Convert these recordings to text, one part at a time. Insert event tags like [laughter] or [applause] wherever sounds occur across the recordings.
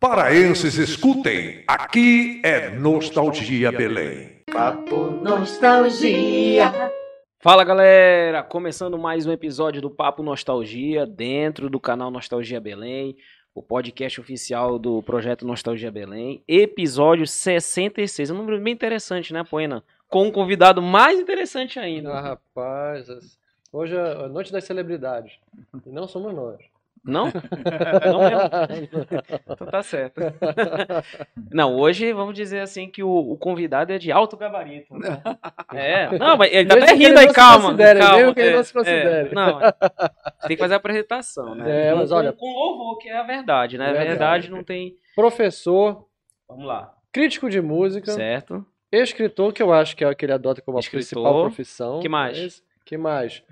Paraenses, escutem, aqui é Nostalgia Belém. Papo Nostalgia. Fala galera, começando mais um episódio do Papo Nostalgia dentro do canal Nostalgia Belém, o podcast oficial do projeto Nostalgia Belém, episódio 66, um número bem interessante, né, Poena? Com um convidado mais interessante ainda. Ah, rapaz, hoje é a noite das celebridades. E não somos nós. Não? Não mesmo? Então tá certo. Não, hoje vamos dizer assim que o, o convidado é de alto gabarito. É, não, mas ele tá até rindo aí, calma. calma mesmo que ele é, não se considere. é, não, tem que fazer a apresentação, né? É, mas olha- Com, com louvor, que é a verdade, né? A Verdade. verdade não tem. Professor, Vamos lá. crítico de música, Certo? escritor, que eu acho que é o que ele adota como a Escritor. principal profissão. Que mais? Que mais?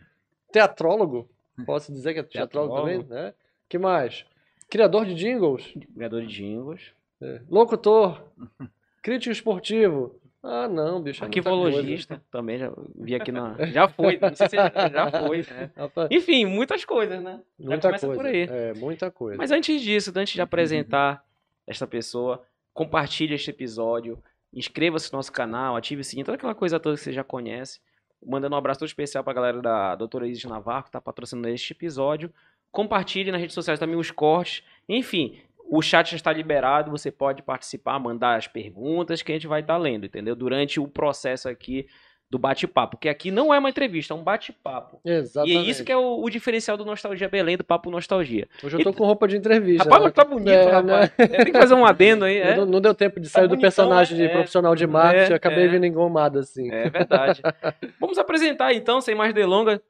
Teatrólogo, posso dizer que é Teatrólogo. também, né? Que mais? Criador de jingles, Criador de jingles. é. locutor, [laughs] crítico esportivo. Ah, não, bicho. é Arquivologista, também já vi aqui na. [laughs] Já foi, não sei se já foi, né? Enfim, muitas coisas, né? Muita coisa. por aí. É, muita coisa. Mas antes disso, antes de apresentar [laughs] esta pessoa, compartilhe este episódio, inscreva-se no nosso canal, ative o sininho, toda aquela coisa toda que você já conhece. Mandando um abraço todo especial pra galera da doutora Isis Navarro, que tá patrocinando este episódio. Compartilhe nas redes sociais também os cortes. Enfim, o chat já está liberado, você pode participar, mandar as perguntas que a gente vai estar lendo, entendeu? Durante o processo aqui do bate-papo. Porque aqui não é uma entrevista, é um bate-papo. E Exatamente. é isso que é o, o diferencial do Nostalgia Belém, do Papo Nostalgia. Hoje eu tô com roupa de entrevista. Rapaz, né? mas tá bonito, É, rapaz. É, Tem que fazer um adendo aí, [laughs] é? Não, não deu tempo de sair do bonitão, personagem né? de É. profissional de marketing, É, acabei é. vindo engomado assim. É verdade. [laughs] Vamos apresentar então, sem mais delongas.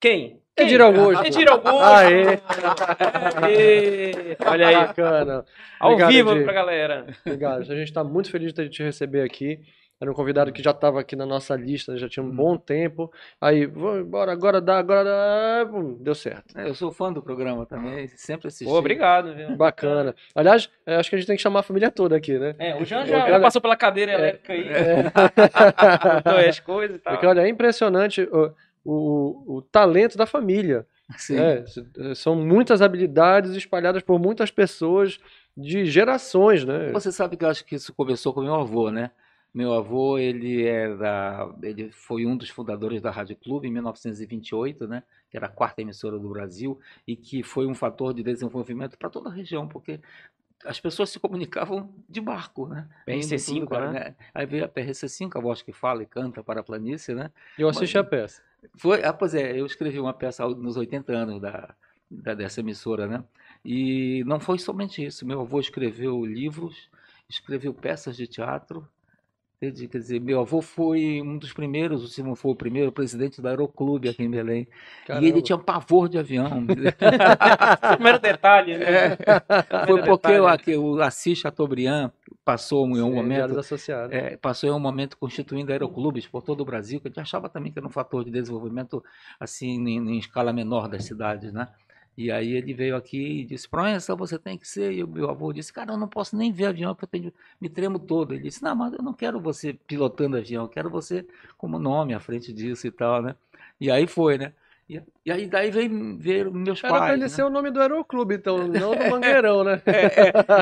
Quem? Quem? Edir Augusto. Edir Augusto. Aê. Aê. Olha aí, Bacana. ao Obrigado, vivo Edir. pra galera. Obrigado. A gente está muito feliz de te receber aqui. Era um convidado que já estava aqui na nossa lista, já tinha um bom tempo. Aí, embora, agora dá, agora dá. Deu certo. É, Eu sou fã do programa também, sempre assisti. Pô, obrigado, viu? Bacana. Aliás, é, acho que a gente tem que chamar a família toda aqui, né? É, o Jean já, já passou pela cadeira elétrica aí, É. [laughs] botou as coisas e tal. Porque, olha, é impressionante o, o, o talento da família. Sim. É, são muitas habilidades espalhadas por muitas pessoas de gerações, né? Você sabe que eu acho que isso começou com meu avô, né? Meu avô, ele era, ele foi um dos fundadores da Rádio Clube em 1928, né? Que era a quarta emissora do Brasil e que foi um fator de desenvolvimento para toda a região, porque as pessoas se comunicavam de barco, né? PRC5, Indo tudo, né? Aí veio a PRC5, a voz que fala e canta para a planície, né? Eu assisti a peça. Foi, ah, pois é, eu escrevi uma peça nos 80 anos da, da- dessa emissora, né? E não foi somente isso. Meu avô escreveu livros, escreveu peças de teatro. Entende? Quer dizer, meu avô foi um dos primeiros, se não foi o primeiro, presidente do Aeroclube aqui em Belém. E ele Caramba. tinha pavor de avião. [laughs] Primeiro detalhe, né? É, foi porque detalhe. o, aqui, o Assis Chateaubriand passou em um Sim, momento é, passou em um momento constituindo aeroclubes por todo o Brasil, que a gente achava também que era um fator de desenvolvimento assim em, em escala menor das cidades, né? E aí ele veio aqui e disse, Proença, você tem que ser. E o meu avô disse, cara, eu não posso nem ver avião, porque eu tenho, me tremo todo. Ele disse, não, mas eu não quero você pilotando avião, eu quero você como nome à frente disso e tal, né? E aí foi, né? E, e aí daí veio ver meus Era pra pais. ele né? ser o nome do Aeroclube, então, [laughs] não do Mangueirão, né?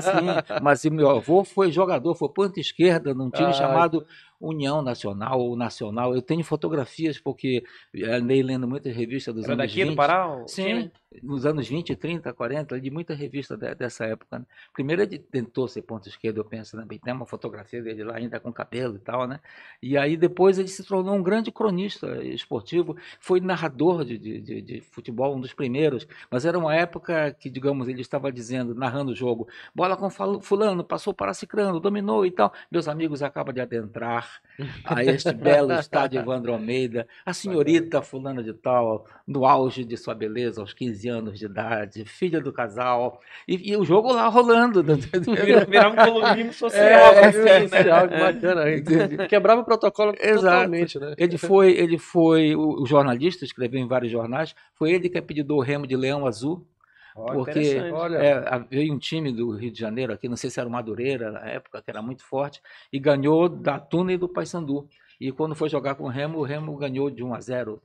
Sim, mas o meu avô foi jogador, foi ponta esquerda num time Ah, chamado União Nacional ou Nacional. Eu tenho fotografias porque andei lendo muitas revistas dos Era anos daqui 20. do Pará? Sim, time? Nos anos 20, 30, 40, de muita revista de- dessa época. né? Primeiro ele tentou ser ponta esquerda, eu penso, né? Tem uma fotografia dele lá ainda com cabelo e tal, né? E aí depois ele se tornou um grande cronista esportivo, foi narrador de, de, de- de futebol, um dos primeiros, mas era uma época que, digamos, ele estava dizendo, narrando o jogo, bola com fulano, passou para cicrano, dominou e tal. Meus amigos acabam de adentrar a este [laughs] belo estádio Evandro Almeida, a senhorita fulana de tal, no auge de sua beleza, aos 15 15 anos de idade, filha do casal, e, e o jogo lá rolando. Virava um colonismo [laughs] social. É, assim, é, né? que bacana. Quebrava o protocolo [laughs] Exato. totalmente, né? Ele foi, ele foi o, o jornalista, escreveu em vários jornais, foi ele que apelidou o Remo de Leão Azul, porque é, veio um time do Rio de Janeiro aqui, não sei se era o Madureira na época, que era muito forte, e ganhou da Tuna e do Paysandu. E quando foi jogar com o Remo, o Remo ganhou de 1 a 0.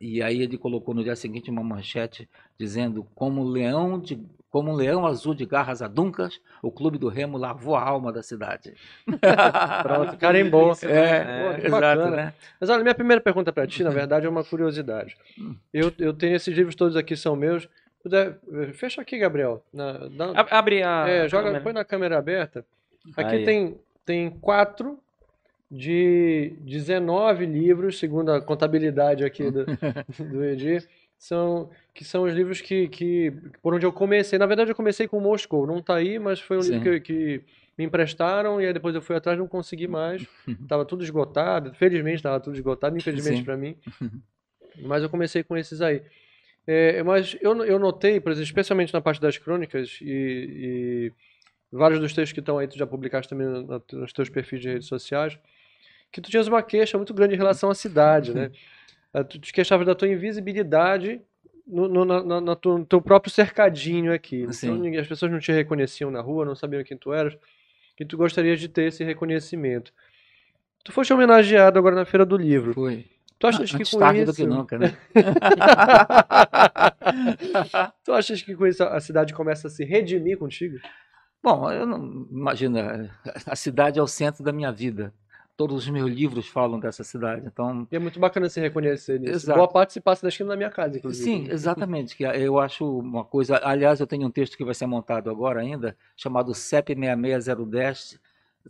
E aí ele colocou no dia seguinte uma manchete dizendo como um leão de como um leão azul de garras aduncas, o clube do Remo lavou a alma da cidade. [laughs] pronto, carimbou. É, Pô, que exato, bacana. né? Mas olha, minha primeira pergunta para ti, na verdade, é uma curiosidade. Eu, eu tenho esses livros todos aqui, são meus. Fecha aqui, Gabriel. Na- Ab- Abre a. é, a joga, câmera. põe na câmera aberta. Aqui Aí. tem, tem quatro de 19 livros, segundo a contabilidade aqui do, [laughs] do Edir, são, que são os livros que, que, por onde eu comecei. Na verdade, eu comecei com Moscou, não tá aí, mas foi um livro que, Sim. que me emprestaram e aí depois eu fui atrás não consegui mais. [laughs] Tava tudo esgotado, felizmente estava tudo esgotado, infelizmente Sim. para mim. [laughs] Mas eu comecei com esses aí. É, mas eu, eu notei, por exemplo, especialmente na parte das crônicas e, e vários dos textos que estão aí, tu já publicaste também no- no- nos teus perfis de redes sociais, que tu tinhas uma queixa muito grande em relação à cidade, né? Ah, Tu te queixavas da tua invisibilidade no, no, na- na- no teu próprio cercadinho aqui. Então, Sim. ninguém- as pessoas não te reconheciam na rua, não sabiam quem tu eras, e tu gostarias de ter esse reconhecimento. Tu foste homenageado agora na Feira do Livro. Foi. Tu achas que Antes com tarde isso... do que nunca, né? [laughs] tu achas que com isso a cidade começa a se redimir contigo? Bom, eu não imagina, a cidade é o centro da minha vida. Todos os meus livros falam dessa cidade. Então, E é muito bacana se reconhecer nisso. Exato. Boa parte se passa da esquina da minha casa, inclusive. sim, exatamente. Que eu acho uma coisa. Aliás, eu tenho um texto que vai ser montado agora ainda, chamado CEP 66010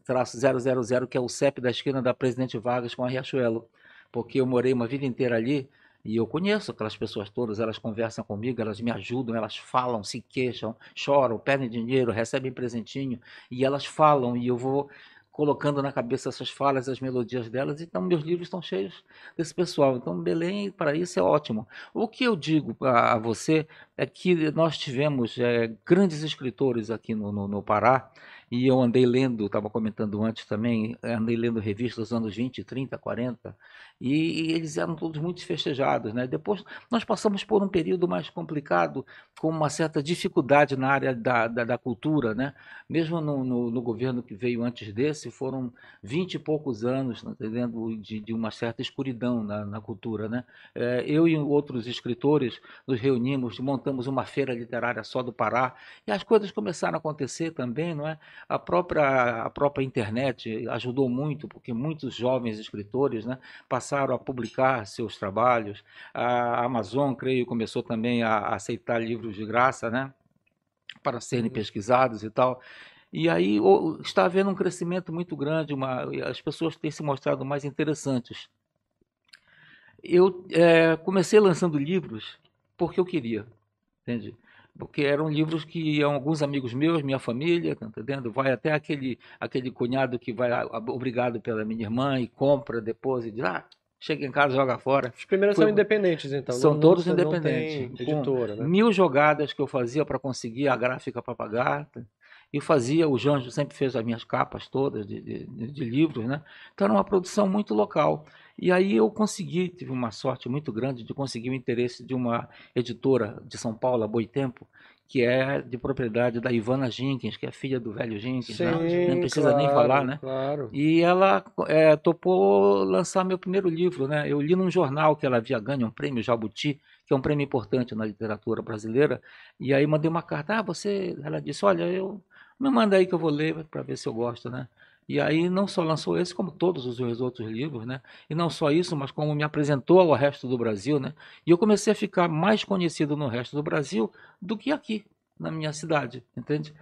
traço 000, que é o CEP da esquina da Presidente Vargas com a Riachuelo. Porque eu morei uma vida inteira ali e eu conheço aquelas pessoas todas, elas conversam comigo, elas me ajudam, elas falam, se queixam, choram, pedem dinheiro, recebem presentinho e elas falam e eu vou colocando na cabeça essas falas, as melodias delas, então meus livros estão cheios desse pessoal. Então Belém, para isso, é ótimo. O que eu digo a, você é que nós tivemos eh, grandes escritores aqui no, no, no Pará, e eu andei lendo, estava comentando antes também, andei lendo revistas dos anos 20, 30, 40, e, eles eram todos muito festejados. Né? Depois nós passamos por um período mais complicado, com uma certa dificuldade na área da, da, da cultura. Né? Mesmo no, no, no governo que veio antes desse, foram 20 e poucos anos entendendo? De, de uma certa escuridão na, na cultura. Né? Eh, eu e outros escritores nos reunimos, montamos uma feira literária só do Pará, e as coisas começaram a acontecer também, não é? A própria, a própria internet ajudou muito, porque muitos jovens escritores né, passaram a publicar seus trabalhos. A Amazon, creio, começou também a aceitar livros de graça né, para serem pesquisados e tal. E aí está havendo um crescimento muito grande, uma, as pessoas têm se mostrado mais interessantes. Eu eh, comecei lançando livros porque eu queria, entende? Porque eram livros que alguns amigos meus, minha família, tá entendendo? Vai até aquele, aquele cunhado que vai obrigado pela minha irmã e compra depois e diz, ah, chega em casa, joga fora. Os primeiros Foi- são independentes, então. São não- todos não- independentes. editora, né? Mil jogadas que eu fazia para conseguir a gráfica para pagar. E fazia, o Janjo sempre fez as minhas capas todas de, de, de- de livros, né? Então era uma produção muito local. E aí eu consegui, tive uma sorte muito grande de conseguir o interesse de uma editora de São Paulo, a Boitempo, que é de propriedade da Ivana Jenkins, que é filha do velho Jenkins, né? Sim, nem precisa nem claro, falar, né? Claro. E ela é, topou lançar meu primeiro livro, né? Eu li num jornal que ela havia ganho um prêmio Jabuti, que é um prêmio importante na literatura brasileira. E aí mandei uma carta, ah, você, ela disse, olha, eu me manda aí que eu vou ler para ver se eu gosto, né? E aí não só lançou esse, como todos os meus outros livros, né? E não só isso, mas como me apresentou ao resto do Brasil, né? E eu comecei a ficar mais conhecido no resto do Brasil do que aqui, na minha cidade, entende?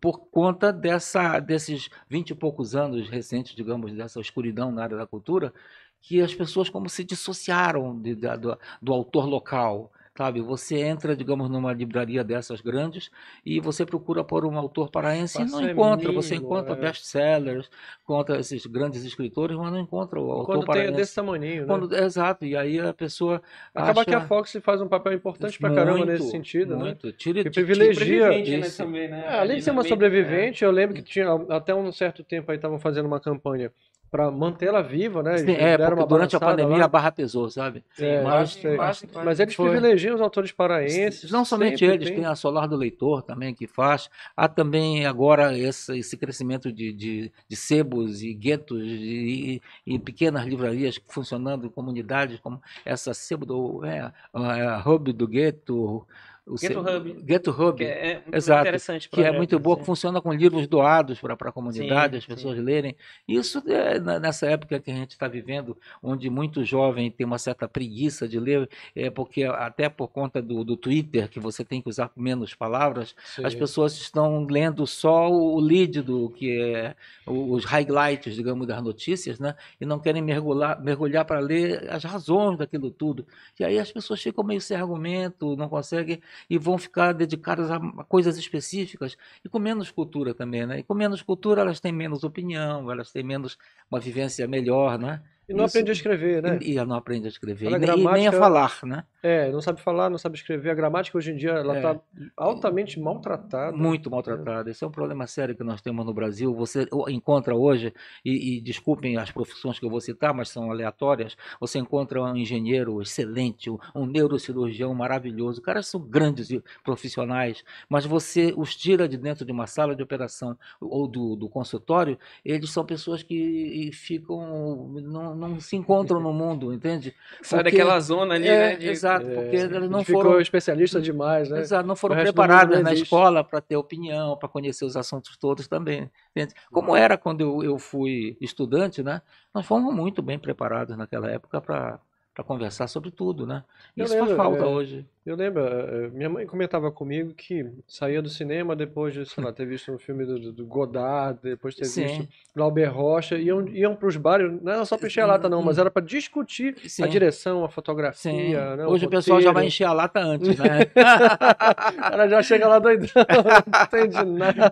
por conta dessa, desses vinte e poucos anos recentes, digamos, dessa escuridão na área da cultura, que as pessoas como se dissociaram de- da- do, do autor local. Sabe? Você entra, digamos, numa livraria dessas grandes e você procura por um autor paraense e não é encontra. Você encontra é. best-sellers, encontra esses grandes escritores, mas não encontra o autor Quando tem paraense. desse tamanho, né? Quando- exato, e aí a pessoa Acaba acha que a Fox faz um papel importante pra caramba muito, nesse sentido, né? muito. Tira, Que privilegia né, também, né? É, além de ser uma meio- sobrevivente, eu lembro que tinha até um certo tempo aí estavam fazendo uma campanha para mantê-la viva, né? Sim, Eles é, porque durante a pandemia lá. a barra pesou, sabe? É, mas, mas- Mas eles Foi. privilegiam os autores paraenses. Não somente sempre eles, tem. tem a Solar do Leitor também que faz. Há também agora esse, esse crescimento de, de, de sebos e guetos e, e pequenas livrarias funcionando em comunidades como essa sebo do é, a Hub do Gueto. O Ghetto se- Hub. Ghetto Hub. Que é, é muito Exato, interessante. que é projeto, muito boa, que funciona com livros doados para a comunidade, Sim, as pessoas lerem. Isso é nessa época que a gente está vivendo, onde muito jovem tem uma certa preguiça de ler, é porque até por conta do, do Twitter, que você tem que usar menos palavras, Sim. as pessoas estão lendo só o lead do que é os highlights, digamos, das notícias, né? E não querem mergulhar, mergulhar para ler as razões daquilo tudo. E aí as pessoas ficam meio sem argumento, não conseguem e vão ficar dedicadas a coisas específicas e com menos cultura também, né? E com menos cultura elas têm menos opinião, elas têm menos uma vivência melhor, né? E não Isso- aprende a escrever, né? E, e ela não aprende a escrever, e, nem- e nem a falar, né? É, não sabe falar, não sabe escrever. A gramática hoje em dia ela É. está altamente maltratada. Muito maltratada. Esse é um problema sério que nós temos no Brasil. Você encontra hoje, e, e desculpem as profissões que eu vou citar, mas são aleatórias. Você encontra um engenheiro excelente, um, neurocirurgião maravilhoso. Caras são grandes profissionais, mas você os tira de dentro de uma sala de operação ou do, do consultório, eles são pessoas que ficam. não, não se encontram no mundo, entende? Sai Porque- daquela zona ali, É, né? de- exato, É, porque eles não foram especialista demais, né? Exato, não foram preparadas não na escola para ter opinião, para conhecer os assuntos todos também. entende? Como era quando eu, eu fui estudante, né? Nós fomos muito bem preparados naquela época para conversar sobre tudo, né? Eu Isso lembro, faz falta é, hoje. Eu lembro, eh, minha mãe comentava comigo que saía do cinema depois de, sei lá, ter visto um filme do, do Godard, depois de ter Sim. visto Glauber Rocha, iam, iam para os bares, não era só para encher a lata não, mas era para discutir Sim. a direção, a fotografia, né, o Hoje o pessoal já vai encher a lata antes, né? [laughs] Ela já chega lá doidão, [laughs] não entende nada.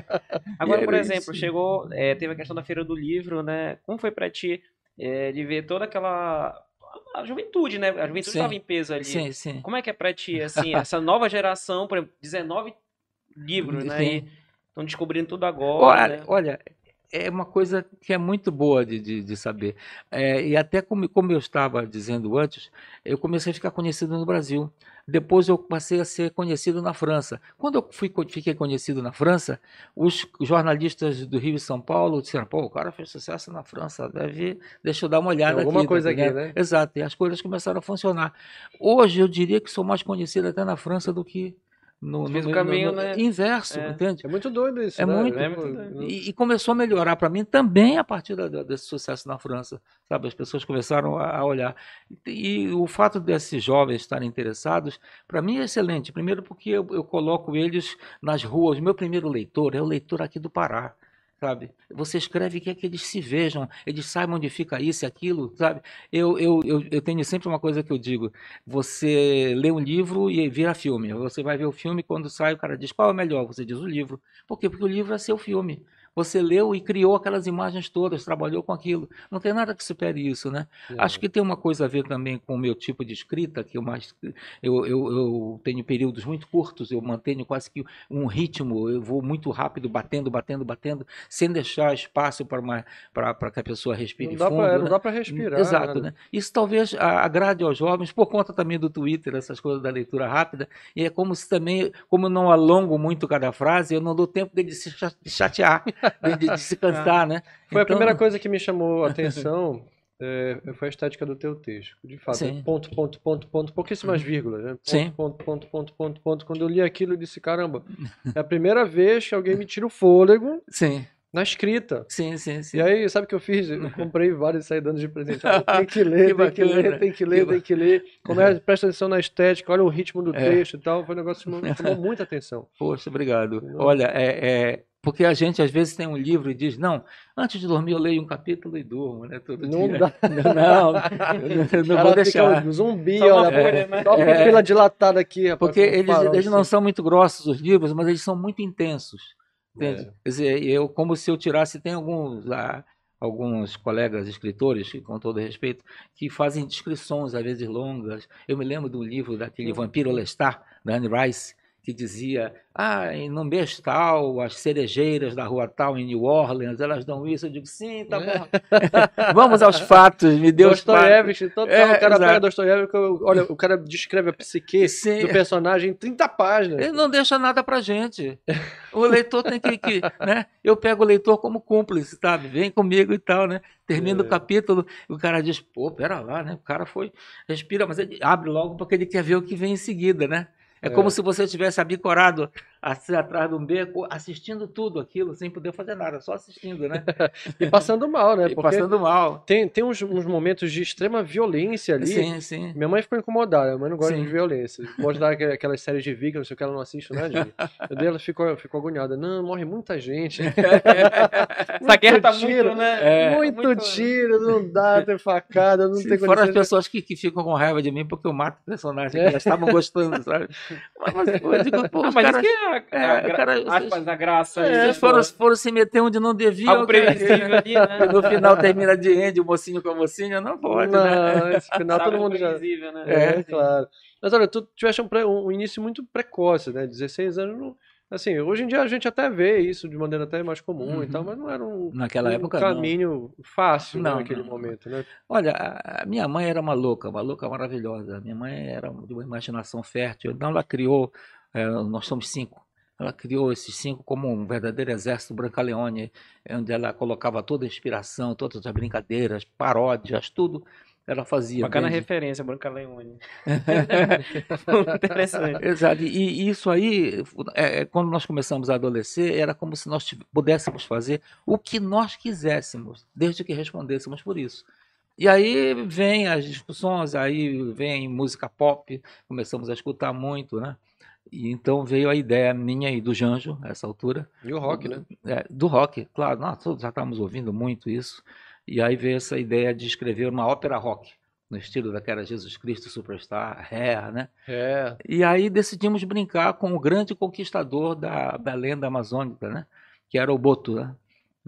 [laughs] Agora, por exemplo, isso. chegou, é, teve a questão da feira do livro, né? Como foi pra ti é, de ver toda aquela a juventude, né? A juventude estava em peso ali. sim, sim. Como é que é pra ti, [laughs] assim, essa nova geração, por exemplo, 19 livros, né? Sim. Estão descobrindo tudo agora, Olha, né? olha, é uma coisa que é muito boa de, de, de saber. É, e até como, como eu estava dizendo antes, eu comecei a ficar conhecido no Brasil. Depois eu passei a ser conhecido na França. Quando eu fui, fiquei conhecido na França, os jornalistas do Rio e São Paulo disseram: pô, o cara fez sucesso na França, deve. Deixa eu dar uma olhada Tem alguma aqui. tá coisa aqui, entendendo? né? Exato, e as coisas começaram a funcionar. Hoje eu diria que sou mais conhecido até na França do que no, no- no- caminho, no- né? inverso, É. entende? É muito doido isso, É né? muito. É muito doido. E, e começou a melhorar para mim também a partir da- da- desse sucesso na França, sabe? As pessoas começaram a, a olhar. E, e o fato desses jovens estarem interessados, para mim é excelente. Primeiro porque eu, eu coloco eles nas ruas. O meu primeiro leitor é o leitor aqui do Pará. Sabe? Você escreve que é que eles se vejam, eles saibam onde fica isso e aquilo, sabe? Eu, eu, eu, eu tenho sempre uma coisa que eu digo: você lê um livro e vira filme. Você vai ver o filme, quando sai, o cara diz qual é o melhor. Você diz o livro. Por quê? Porque o livro é seu filme. Você leu e criou aquelas imagens todas, trabalhou com aquilo. Não tem nada que supere isso, né? Acho que tem uma coisa a ver também com o meu tipo de escrita, que eu mais eu, eu, eu tenho períodos muito curtos, eu mantenho quase que um ritmo, eu vou muito rápido, batendo, batendo, batendo, sem deixar espaço para uma para que a pessoa respire Não dá fundo. pra, né? não dá pra respirar. Exato, né? Isso talvez agrade aos jovens por conta também do Twitter, essas coisas da leitura rápida. E é como se também, como eu não alongo muito cada frase, eu não dou tempo dele se cha- chatear, [laughs] de, de- se cansar, né? Foi a Então- primeira coisa que me chamou a atenção, é, [laughs] foi a estética do teu texto. De fato, Sim. ponto, ponto, ponto, ponto, pouquíssimas vírgulas, né? Ponto, Sim. ponto, ponto, ponto, ponto, ponto. Quando eu li aquilo, eu disse, caramba, é a primeira vez que alguém me tira o fôlego Sim, na escrita. sim, sim, sim. E aí, sabe o que eu fiz? Eu [laughs] comprei vários e saí dando de presente. Ah, tem que ler, Que tem que ler, tem que ler, Que tem que ler. Começa, presta atenção na estética, olha o ritmo do É. texto e tal. Foi um negócio que me chamou muita atenção. Poxa, obrigado. Olha, é, é, Porque a gente às vezes tem um livro e diz, não, antes de dormir eu leio um capítulo e durmo, né? Todo Não dia. dá. [laughs] Não, eu não Cara, vou deixar. um zumbi, Só uma olha, folha, né? só É. pupila dilatada aqui, rapaz. Porque eles, farol, eles não assim. são muito grossos os livros, mas eles são muito intensos. Entende? É. Quer dizer, eu, como se eu tirasse, tem alguns lá, alguns colegas escritores, que, com todo respeito, que fazem descrições, às vezes longas. Eu me lembro do livro daquele Vampiro Lestat, da Anne Rice, que dizia, ah, no mês tal, as cerejeiras da rua tal, em New Orleans, elas dão isso. Eu digo, sim, tá bom. [laughs] Vamos aos fatos, me fatos. Dostoiévski, total, É, o cara exato. pega Dostoiévski, olha, o cara descreve a psique Sim. do personagem em 30 páginas. Ele não deixa nada pra gente. O leitor tem que, que, né? Eu pego o leitor como cúmplice, sabe? Vem comigo e tal, né? Termina É. o capítulo, o cara diz, pô, pera lá, né? O cara foi, respira, mas ele abre logo porque ele quer ver o que vem em seguida, né? É, É. como se você tivesse abicorado atrás de um beco, assistindo tudo aquilo, sem poder fazer nada, só assistindo, né? [laughs] E passando mal, né? E Porque passando mal. tem, tem uns, uns momentos de extrema violência ali. Sim, sim. Minha mãe ficou incomodada, minha mãe não gosta Sim. de violência. Mostrar aqu- aquelas séries de Viking, não sei o que, ela não assiste, né, Dini? Eu dei, ela ficou, ficou agoniada. Não, morre muita gente. [laughs] Essa guerra tá tiro, muito, né? É. muito, muito- tiro, não dá, tem facada, não Sim, tem fora as pessoas que, que ficam com raiva de mim porque eu mato o personagem, que É. elas estavam gostando, sabe? [laughs] Mas, mas eu digo, pô, Ah, mas isso que é a, é, a, gra- cara, aspas, a graça. É, aí, né, foram, foram se meter onde não deviam. Algo previsível [laughs] ali, né? No final termina de end, o mocinho com a mocinha, não pode, né? Não, esse final Sabe todo o mundo já. previsível, né? É, Sim. claro. Mas olha, tu tiveste um, um início muito precoce, né? 16 anos. Não... Assim, hoje em dia a gente até vê isso de maneira até mais comum e Uhum. tal, mas não era um, Naquela um época, não. caminho fácil né, Não, naquele não. momento, né? Olha, a minha mãe era uma louca, uma louca maravilhosa. Minha mãe era de uma imaginação fértil. Então ela criou, eh, nós somos cinco, ela criou esses cinco como um verdadeiro exército Brancaleone, onde ela colocava toda a inspiração, todas as brincadeiras, paródias, tudo ela fazia. Bacana desde- referência, Branca Leone. [laughs] Interessante. Exato. E e isso aí, é, é, quando nós começamos a adolescer, era como se nós pudéssemos fazer o que nós quiséssemos, desde que respondêssemos por isso. E aí vem as discussões, aí vem música pop, começamos a escutar muito, né? E então veio a ideia minha e do Janjo, essa altura, E o rock, né? é, do rock, claro, nós todos já estávamos ouvindo muito isso. E aí veio essa ideia de escrever uma ópera rock, no estilo daquela Jesus Cristo Superstar, Hair, [laughs] né? É. E aí decidimos brincar com o grande conquistador da, da lenda amazônica, né? que era o Boto. Né?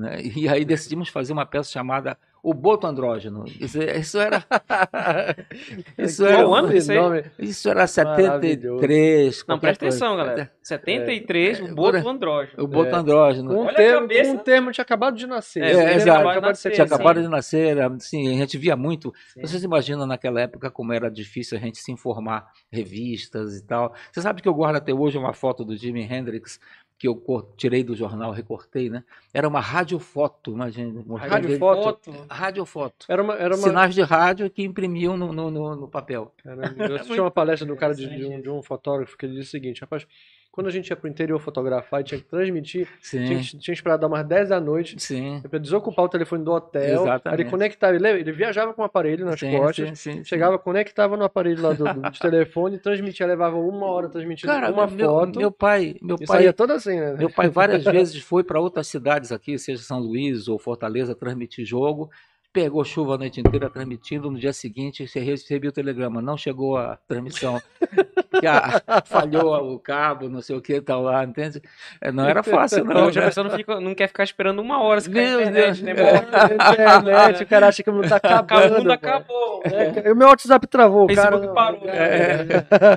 Né? E aí decidimos fazer uma peça chamada O Boto Andrógeno. Isso, isso era. [laughs] Isso Qual era, ano isso aí? isso era Maravilhoso. 73. Não, presta atenção, coisa. galera. 73, É, o Boto Andrógeno. O Boto É. Andrógeno. Com um, termo, cabeça. com um termo tinha acabado de nascer. É, é, termo exato. acabado de Nascer, Tinha sim. acabado de nascer, assim, a gente via muito. Sim. Vocês imaginam naquela época como era difícil a gente se informar, revistas e tal. Você sabe que eu guardo até hoje uma foto do Jimi Hendrix que eu tirei do jornal, recortei, né? Era uma radiofoto, imagina. Radiofoto? Radiofoto. Era uma, era uma, Sinais de rádio que imprimiam no, no, no- no papel. Caramba, eu assisti [laughs] uma palestra do cara de, de um, de um fotógrafo que ele disse o seguinte, rapaz, quando a gente ia pro interior fotografar e tinha que transmitir, tinha Sim, que, tinha que esperar dar umas 10 da noite sim. para desocupar o telefone do hotel, Exatamente. ele conectava, ele, ele viajava com o aparelho nas sim, costas, sim, sim, chegava, conectava no aparelho lá do, do, telefone, transmitia, levava uma hora transmitindo Cara, uma meu, foto, meu pai, meu pai, saía toda assim, né? Meu pai várias [laughs] vezes foi para outras cidades aqui, seja São Luís ou Fortaleza, transmitir jogo. Pegou chuva a noite inteira transmitindo. No dia seguinte, você recebia o telegrama. Não chegou a transmissão. que a- [laughs] falhou o cabo, não sei o que, tal lá, entende? É, Não era fácil, não. Não, já a pessoa não, fica- não quer ficar esperando uma hora se Meu internet, Deus. né? É, internet, o cara acha que o mundo tá [laughs] acabando. o mundo acabou. É, o meu WhatsApp travou, O cara. Facebook parou. É.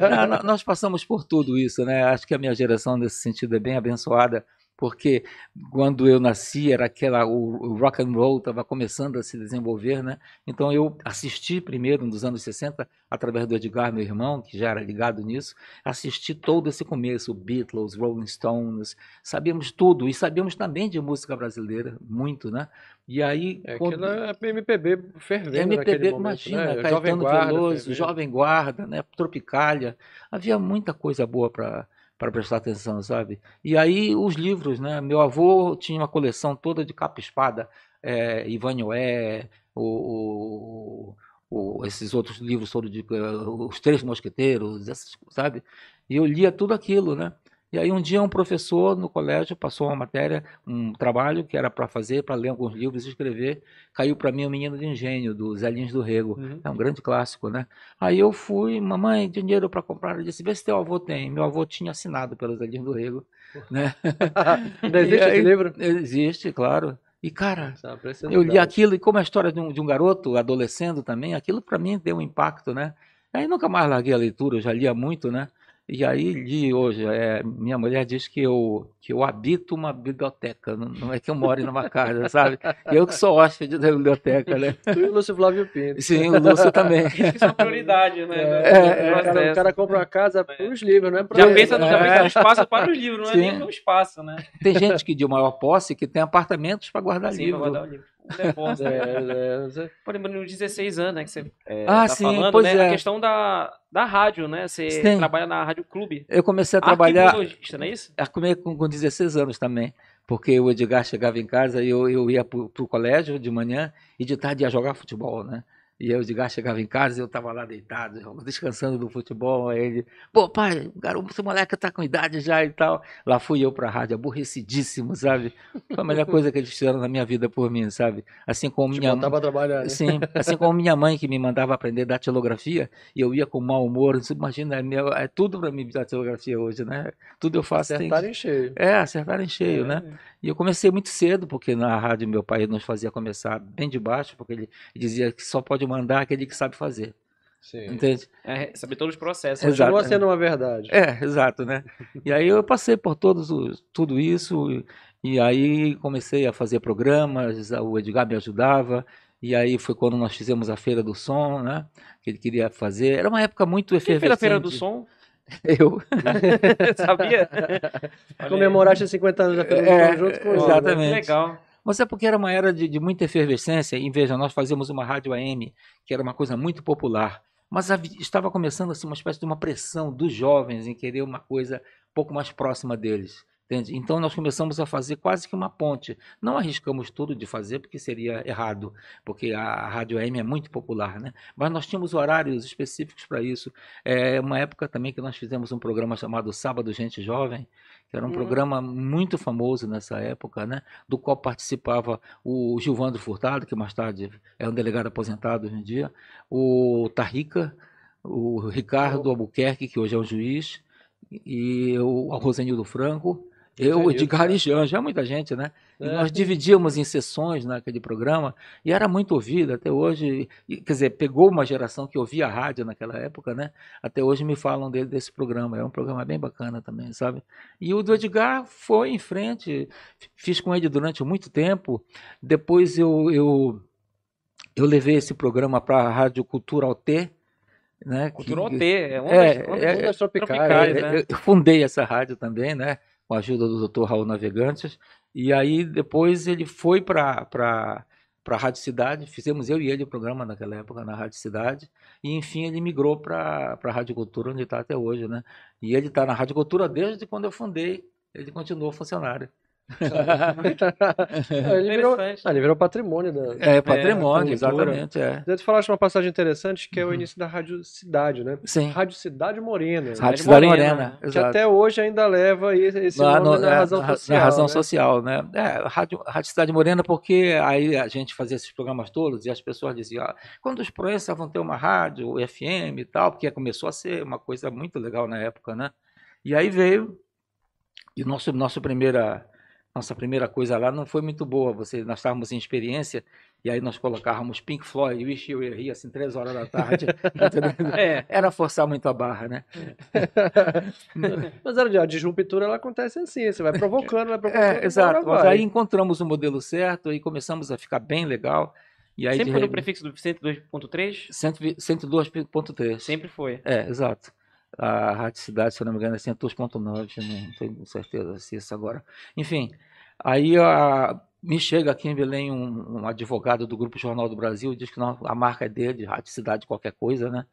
Não, nó- nós passamos por tudo isso, né? Acho que a minha geração, nesse sentido, é bem abençoada, porque quando eu nasci, era aquela. O, o rock and roll estava começando a se desenvolver, né? Então eu assisti primeiro, nos anos 60, através do Edgar, meu irmão, que já era ligado nisso, assisti todo esse começo, Beatles, Rolling Stones, sabíamos tudo, e sabíamos também de música brasileira, muito, né? E aí. É quando- aquilo é PMPB fervendo MPB, momento, imagina, né? Jovem Caetano Guarda Veloso, fervendo. Jovem Guarda, né, Tropicália, havia muita coisa boa para para prestar atenção, sabe? E aí os livros, né? Meu avô tinha uma coleção toda de capa e espada, é, Ivan Noé, o, o- o- esses outros livros todos de eh, os Três Mosqueteiros, essas, sabe? E eu lia tudo aquilo, né? E aí um dia um professor no colégio passou uma matéria, um trabalho que era para fazer, para ler alguns livros e escrever. Caiu para mim o Menino de Engenho, do Zé Lins do Rego. Uhum. É um grande clássico, né? Aí eu fui, mamãe, dinheiro para comprar. Ela disse, vê se teu avô tem. Meu avô tinha assinado pelo Zé Lins do Rego. Né? [laughs] Ainda [laughs] existe aí- esse livro? Existe, claro. E, cara, parecendo eu li aquilo, e como a história de um, de um garoto adolescendo também, aquilo para mim deu um impacto, né? Aí nunca mais larguei a leitura, eu já lia muito, né? E aí li hoje, é, minha mulher diz que eu, que eu habito uma biblioteca, não, não é que eu moro numa casa, sabe? Eu que sou hóspede da biblioteca, né? Tu e o Lúcio Flávio Pinto. Sim, o Lúcio também. Isso é uma prioridade, né? É, é, o, cara, processo. o cara compra uma casa para os livros, não é pra Já pensa, já É. pensa no espaço para os livros, não é Sim. nem no espaço, né? Tem gente que de maior posse que tem apartamentos para guardar Sim, pra livro. guardar o livro. Bom, É, é, Por exemplo, nos 16 anos, né, que você é, Ah, tá sim, falando, pois né? é. A questão da, da rádio, né? Você Sim. trabalha na Rádio Clube. Eu comecei a trabalhar. Não é isso? Comecei com, com 16 anos também, porque o Edgar chegava em casa e eu, eu ia para o colégio de manhã e de tarde ia jogar futebol, né? E aí o Edgar chegava em casa e eu estava lá deitado, descansando do futebol. Aí ele, pô, pai, garoto, esse moleque tá com idade já e tal. Lá fui eu para a rádio, aborrecidíssimo, sabe? Foi a melhor coisa que eles fizeram na minha vida por mim, sabe? Assim como Te minha pra trabalhar, né? Sim, assim como minha mãe que me mandava aprender datilografia e eu ia com mau humor. Imagina, é, meu- é tudo para mim datilografia hoje, né? Tudo eu faço tem Acertar em cheio. é, acertar em cheio, né? E eu comecei muito cedo, porque na rádio meu pai nos fazia começar bem de baixo, porque ele dizia que só pode mandar aquele que sabe fazer, Sim. entende? É, saber todos os processos. Exato. Continua sendo uma verdade. É, exato, né? E aí eu passei por todos os, tudo isso, e, e aí comecei a fazer programas, o Edgar me ajudava, e aí foi quando nós fizemos a Feira do Som, né? Que ele queria fazer. Era uma época muito Quem efervescente. fez a Feira do Som? [laughs] Eu. [laughs] Sabia? [laughs] Comemoraste os 50 anos da Feira do É, Som junto com né? exatamente. que Legal. Mas é porque era uma era de, de muita efervescência. E veja, nós fazíamos uma rádio AM, que era uma coisa muito popular. Mas havi- estava começando assim, uma espécie de uma pressão dos jovens em querer uma coisa um pouco mais próxima deles. Entende? Então nós começamos a fazer quase que uma ponte. Não arriscamos tudo de fazer porque seria errado, porque a, rádio AM é muito popular, né? Mas nós tínhamos horários específicos para isso. É uma época também que nós fizemos um programa chamado Sábado Gente Jovem, que era um Hum. programa muito famoso nessa época, né? Do qual participava o Gilvandro Furtado, que mais tarde é um delegado aposentado hoje em dia, o Tarrica, o Ricardo Albuquerque, que hoje é um juiz, e o Rosenildo Franco, eu, Edgar e Jean, já muita gente, né? E É. nós dividíamos em sessões naquele programa e era muito ouvido até hoje. e, quer dizer, pegou uma geração que ouvia a rádio naquela época, né? Até hoje me falam dele desse programa. É um programa bem bacana também, sabe? E o do Edgar foi em frente. Fiz com ele durante muito tempo. Depois eu, eu, eu levei esse programa para a Rádio Cultural T. Né? Cultura que- OT. É uma É, das, uma é, das tropicais. tropicais, é, né? Eu fundei essa rádio também, né? Com a ajuda do Dr. Raul Navegantes. E aí depois ele foi para para a Rádio Cidade. Fizemos eu e ele o programa naquela época na Rádio Cidade. E enfim ele migrou para a Rádio Cultura, onde está até hoje, né? E ele está na Rádio Cultura desde quando eu fundei. Ele continuou funcionário. [laughs] Ele, virou, ah, ele virou patrimônio da. É patrimônio, cultura. exatamente. É. Você falaste uma passagem interessante que é o início da Rádio Cidade, né? Sim. Rádio Cidade Morena. Rádio Cidade Morena, Morena. Que exato. até hoje ainda leva esse, Lá nome no- na é, razão na social. Na razão né? social, né? É, Rádio, Rádio Cidade Morena, porque aí a gente fazia esses programas todos e as pessoas diziam, ah, quando os proenças vão ter uma rádio, FM e tal, porque começou a ser uma coisa muito legal na época, né? E aí veio, e nosso, nosso primeira, nossa primeira coisa lá não foi muito boa, você, nós estávamos em experiência, e aí nós colocávamos Pink Floyd, Wish You Were Here, assim, três horas da tarde? [laughs] [laughs] É. Era forçar muito a barra, né? [laughs] Mas a disruptura ela acontece assim, você vai provocando, vai provocando. É, exato. Mas vai. aí encontramos o modelo certo e começamos a ficar bem legal. E aí Sempre foi no re- prefixo do 102.3? 100 102.3. Sempre foi. É, exato. A Rádio Cidade, se eu não me engano, é 102.9, não tenho certeza se isso agora. Enfim, aí a, me chega aqui em Belém um, um advogado do Grupo Jornal do Brasil e diz que não, a marca é dele, Rádio Cidade qualquer coisa, né?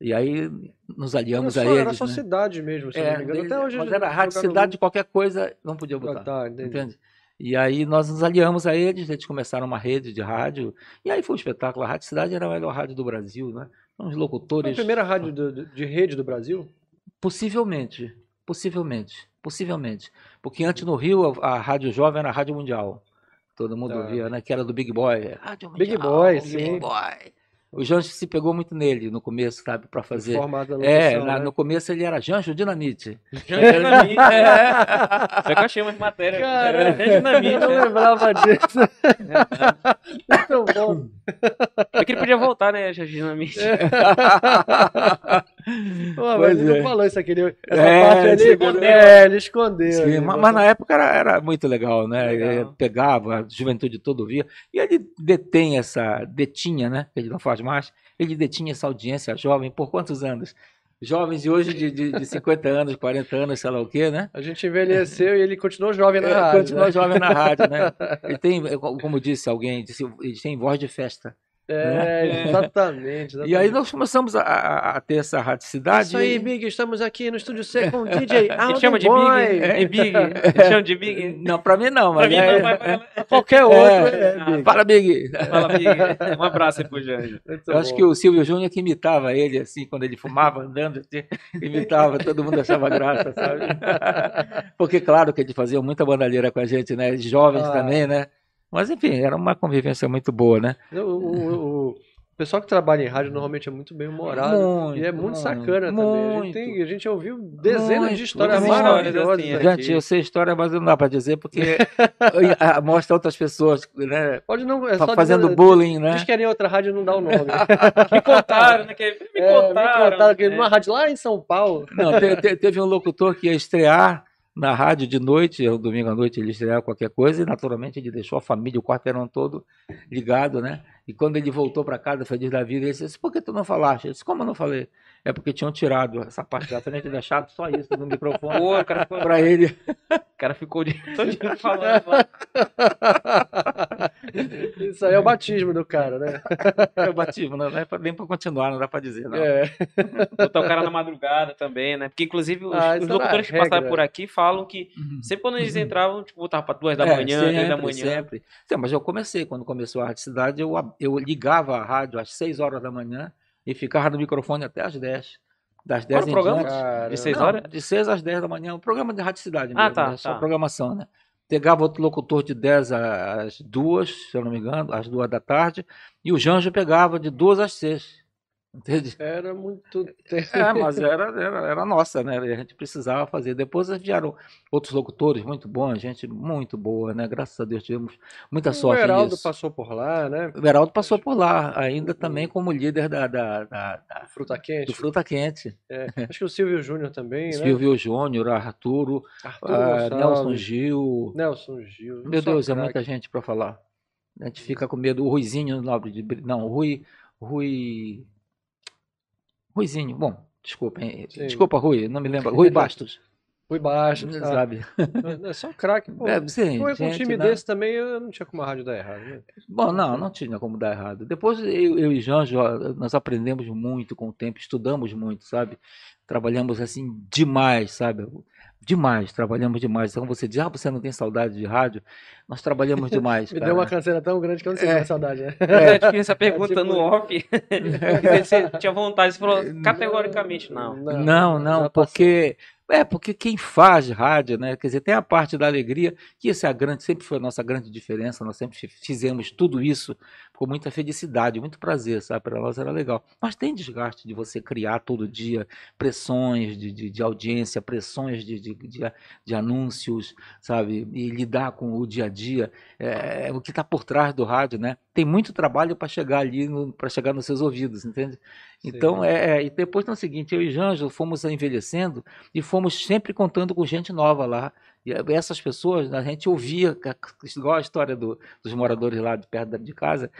E aí nos Era aliamos só, a era eles, só né? cidade mesmo, se É, não me engano. desde- Até hoje mas era Rádio Cidade qualquer coisa, não podia no- botar. Ah, tá. Entende? E aí nós nos aliamos a eles, eles começaram uma rede de rádio, e aí foi um espetáculo. A Rádio Cidade era a melhor rádio do Brasil, né? Uns Foi a locutores. primeira rádio do- de rede do Brasil? Possivelmente, possivelmente. Possivelmente. Porque antes no Rio a, a Rádio Jovem era a Rádio Mundial. Todo mundo Tá. ouvia, né? Que era do Big Boy. Rádio Big Mundial, Boy, Big sim. Boy. O Janjo se pegou muito nele no começo, sabe? Pra fazer. Formato da É, na- né? no começo ele era Janjo Dinamite. Dinamite. Foi que eu achei uma matéria. Cara, Era Dinamite. Eu não lembrava disso. Muito bom. É que ele podia voltar, né? Já Dinamite. [laughs] Pô, mas ele é. não falou isso aqui. Ele, essa É, parte ali. ele escondeu. É, ele escondeu. Sim, ali, mas, mas na época era, era muito legal, né? Legal. Ele Pegava, a juventude toda ouvia. E ele detém essa, detinha, né? Ele não faz mais. Ele detinha essa audiência jovem por quantos anos? Jovens de hoje de, de, de 50 anos, 40 anos, sei lá o quê, né? A gente envelheceu e ele continuou jovem na É, rádio. continua né? jovem na rádio, né? [laughs] Ele tem, como disse alguém, disse, ele tem voz de festa. É, exatamente, exatamente. E aí nós começamos a, a- a ter essa radicidade. Isso aí, Big, estamos aqui no Estúdio C com o [laughs] DJ Alden chama de Boy. Big. É Big. [laughs] Ele chama de Big. Não, pra mim não, Pra mas mim é- não, mas pra- Qualquer outro é, Ah, Big. Fala, Big. Fala, Big. Um abraço aí pro. Muito Eu acho bom. que o Silvio Júnior que imitava ele, assim, quando ele fumava, andando, assim, imitava, todo mundo achava graça, sabe? [laughs] Porque, claro, que eles faziam muita bandalheira com a gente, né? Jovens Ah. também, né? Mas, enfim, era uma convivência muito boa, né? O, o- o pessoal que trabalha em rádio normalmente é muito bem humorado. Muito, e é muito, muito, sacana também. A gente, muito. tem- a gente ouviu dezenas Muito, de histórias maravilhosas. assim. Gente, eu sei história, mas não dá pra dizer, porque [laughs] ah, mostra outras pessoas, né? Pode não. É fazendo dizer- bullying, né? Diz que era em outra rádio não dá o nome. [laughs] Me contaram, né? Que me É, contaram. me contaram que É. numa rádio lá em São Paulo. Não, te- te- teve um locutor que ia estrear na rádio de noite, um domingo à noite ele estreava qualquer coisa, e naturalmente ele deixou a família, o quarteirão todo ligado, né? E quando ele voltou para casa, feliz da vida, ele disse, por que tu não falaste? Eu disse, como eu não falei? É porque tinham tirado essa parte da frente e deixado só isso no microfone Pô, o cara ficou, para ele. o cara ficou de [laughs] todo dia [laughs] falando. Isso aí é o batismo do cara, né? É o batismo, não dá pra- nem para continuar, não dá para dizer, não. É. Botar o cara na madrugada também, né? Porque, inclusive, os, Ah, os isso locutores que passaram por aqui falam que Uhum. sempre quando eles entravam, tipo, botava pra duas da É, manhã, três da sempre, manhã. Sempre. Sim, mas eu comecei, quando começou a Rádio Cidade, eu, eu ligava a rádio às 6 horas da manhã e ficava no microfone até às 10. Das 10 Qual em o programa? diante. De seis Não, horas? De 6 às 10 da manhã, um programa de Rádio Cidade Ah, mesmo, tá, né? só tá. programação, né? Pegava outro locutor de 10 às 2, se eu não me engano, às 2 da tarde, e o Janjo pegava de 2 às 6. Entende? Era muito tempo. [laughs] É, mas era, era, era nossa, né? E a gente precisava fazer. Depois vieram outros locutores muito bons, gente muito boa, né? Graças a Deus tivemos muita O sorte Heraldo nisso. passou por lá, né? O Beraldo passou por lá, ainda também como líder da, da- da- da- Fruta quente. do Fruta Quente. Acho que o Silvio Júnior também, né? Silvio Júnior, Arturo, Arthur ah, Nelson Gil. Nelson Gil. Meu só Deus, é muita gente para falar. A gente fica com medo. O Ruizinho, nobre de. Não, o Rui. Rui. Ruizinho, bom, desculpa, desculpa, Rui, não me lembro. Rui Bastos, [laughs] Fui baixo. Ah, sabe? é só craque. Pô, É, sim, com um time né? desse também eu não tinha como a rádio dar errado. Né? Bom, não, não tinha como dar errado. Depois eu, eu e Janjo, nós aprendemos muito com o tempo, estudamos muito, sabe? Trabalhamos assim demais, sabe? Demais, trabalhamos demais. Então você diz, ah, você não tem saudade de rádio? Nós trabalhamos demais. [laughs] Me cara. deu uma canseira tão grande que eu não sei É. é. saudade, né? É, [laughs] eu tinha essa pergunta tipo no isso. off. [laughs] Se você tinha vontade, você falou categoricamente não. Não, não, passou. porque é porque quem faz rádio, né? Quer dizer, tem a parte da alegria, que essa é a grande, sempre foi a nossa grande diferença. Nós sempre fi- fizemos tudo isso com muita felicidade, muito prazer, sabe? Para nós era legal. Mas tem desgaste de você criar todo dia pressões de, de, de audiência, pressões de, de, de, de anúncios, sabe? E lidar com o dia a dia, é, o que está por trás do rádio, né? Tem muito trabalho para chegar ali, para chegar nos seus ouvidos, entende? Então, Sim. é, é, e depois no seguinte, eu e Janjo fomos envelhecendo e fomos sempre contando com gente nova lá. E essas pessoas, a gente ouvia, ca- igual a história do- dos moradores lá de perto de casa,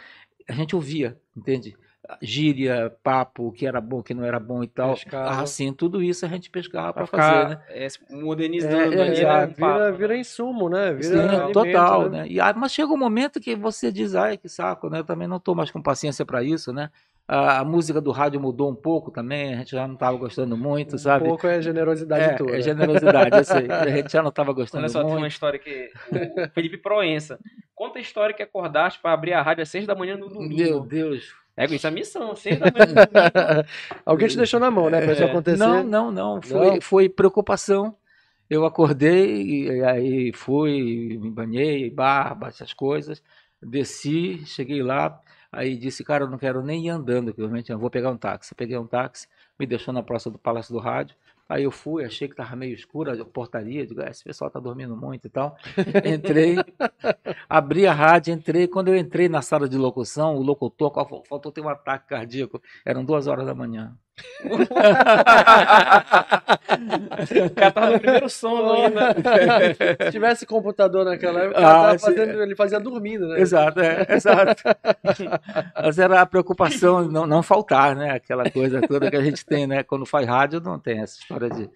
a gente ouvia, entende? Gíria, papo, o que era bom, o que não era bom e tal. Pescava. Assim, tudo isso a gente pescava para fazer, né? é, modernizando É, é, né? É, vira, Papo. vira insumo, né? Vira Sim, alimento, total, né? né? E, ah, mas chega um momento que você diz, ai, que saco, né? Eu também não estou mais com paciência para isso, né? A, a música do rádio mudou um pouco também, a gente já não estava gostando muito, Um sabe? pouco é generosidade é, tua. é generosidade, eu sei. A gente já não estava gostando Olha só, tem uma muito. história que. O Felipe Proença. Conta a história que acordaste pra abrir a rádio às seis da manhã no domingo. Meu Deus. É, isso é a missão, seis da manhã no domingo. [laughs] Alguém te deixou na mão, né? Pra isso É. acontecer. Não, não, não. Foi, Não? foi preocupação. Eu acordei, e aí fui, me banhei, barba, essas coisas. Desci, cheguei lá, aí disse, cara, eu não quero nem ir andando, que realmente eu vou pegar um táxi. Peguei um táxi, me deixou na praça do Palácio do Rádio. Aí eu fui, achei que estava meio escura a portaria, digo, ah, esse pessoal está dormindo muito e tal. [laughs] Entrei, abri a rádio, entrei. Quando eu entrei na sala de locução, o locutor faltou ter um ataque cardíaco. Eram duas horas da manhã. O cara tava no primeiro sono ainda. [laughs] Se tivesse computador naquela época, ah, fazendo, ele fazia dormindo, né? Exato, é, exato. [laughs] Mas era a preocupação não, não faltar, né? Aquela coisa toda que a gente tem, né? Quando faz rádio, não tem essa história de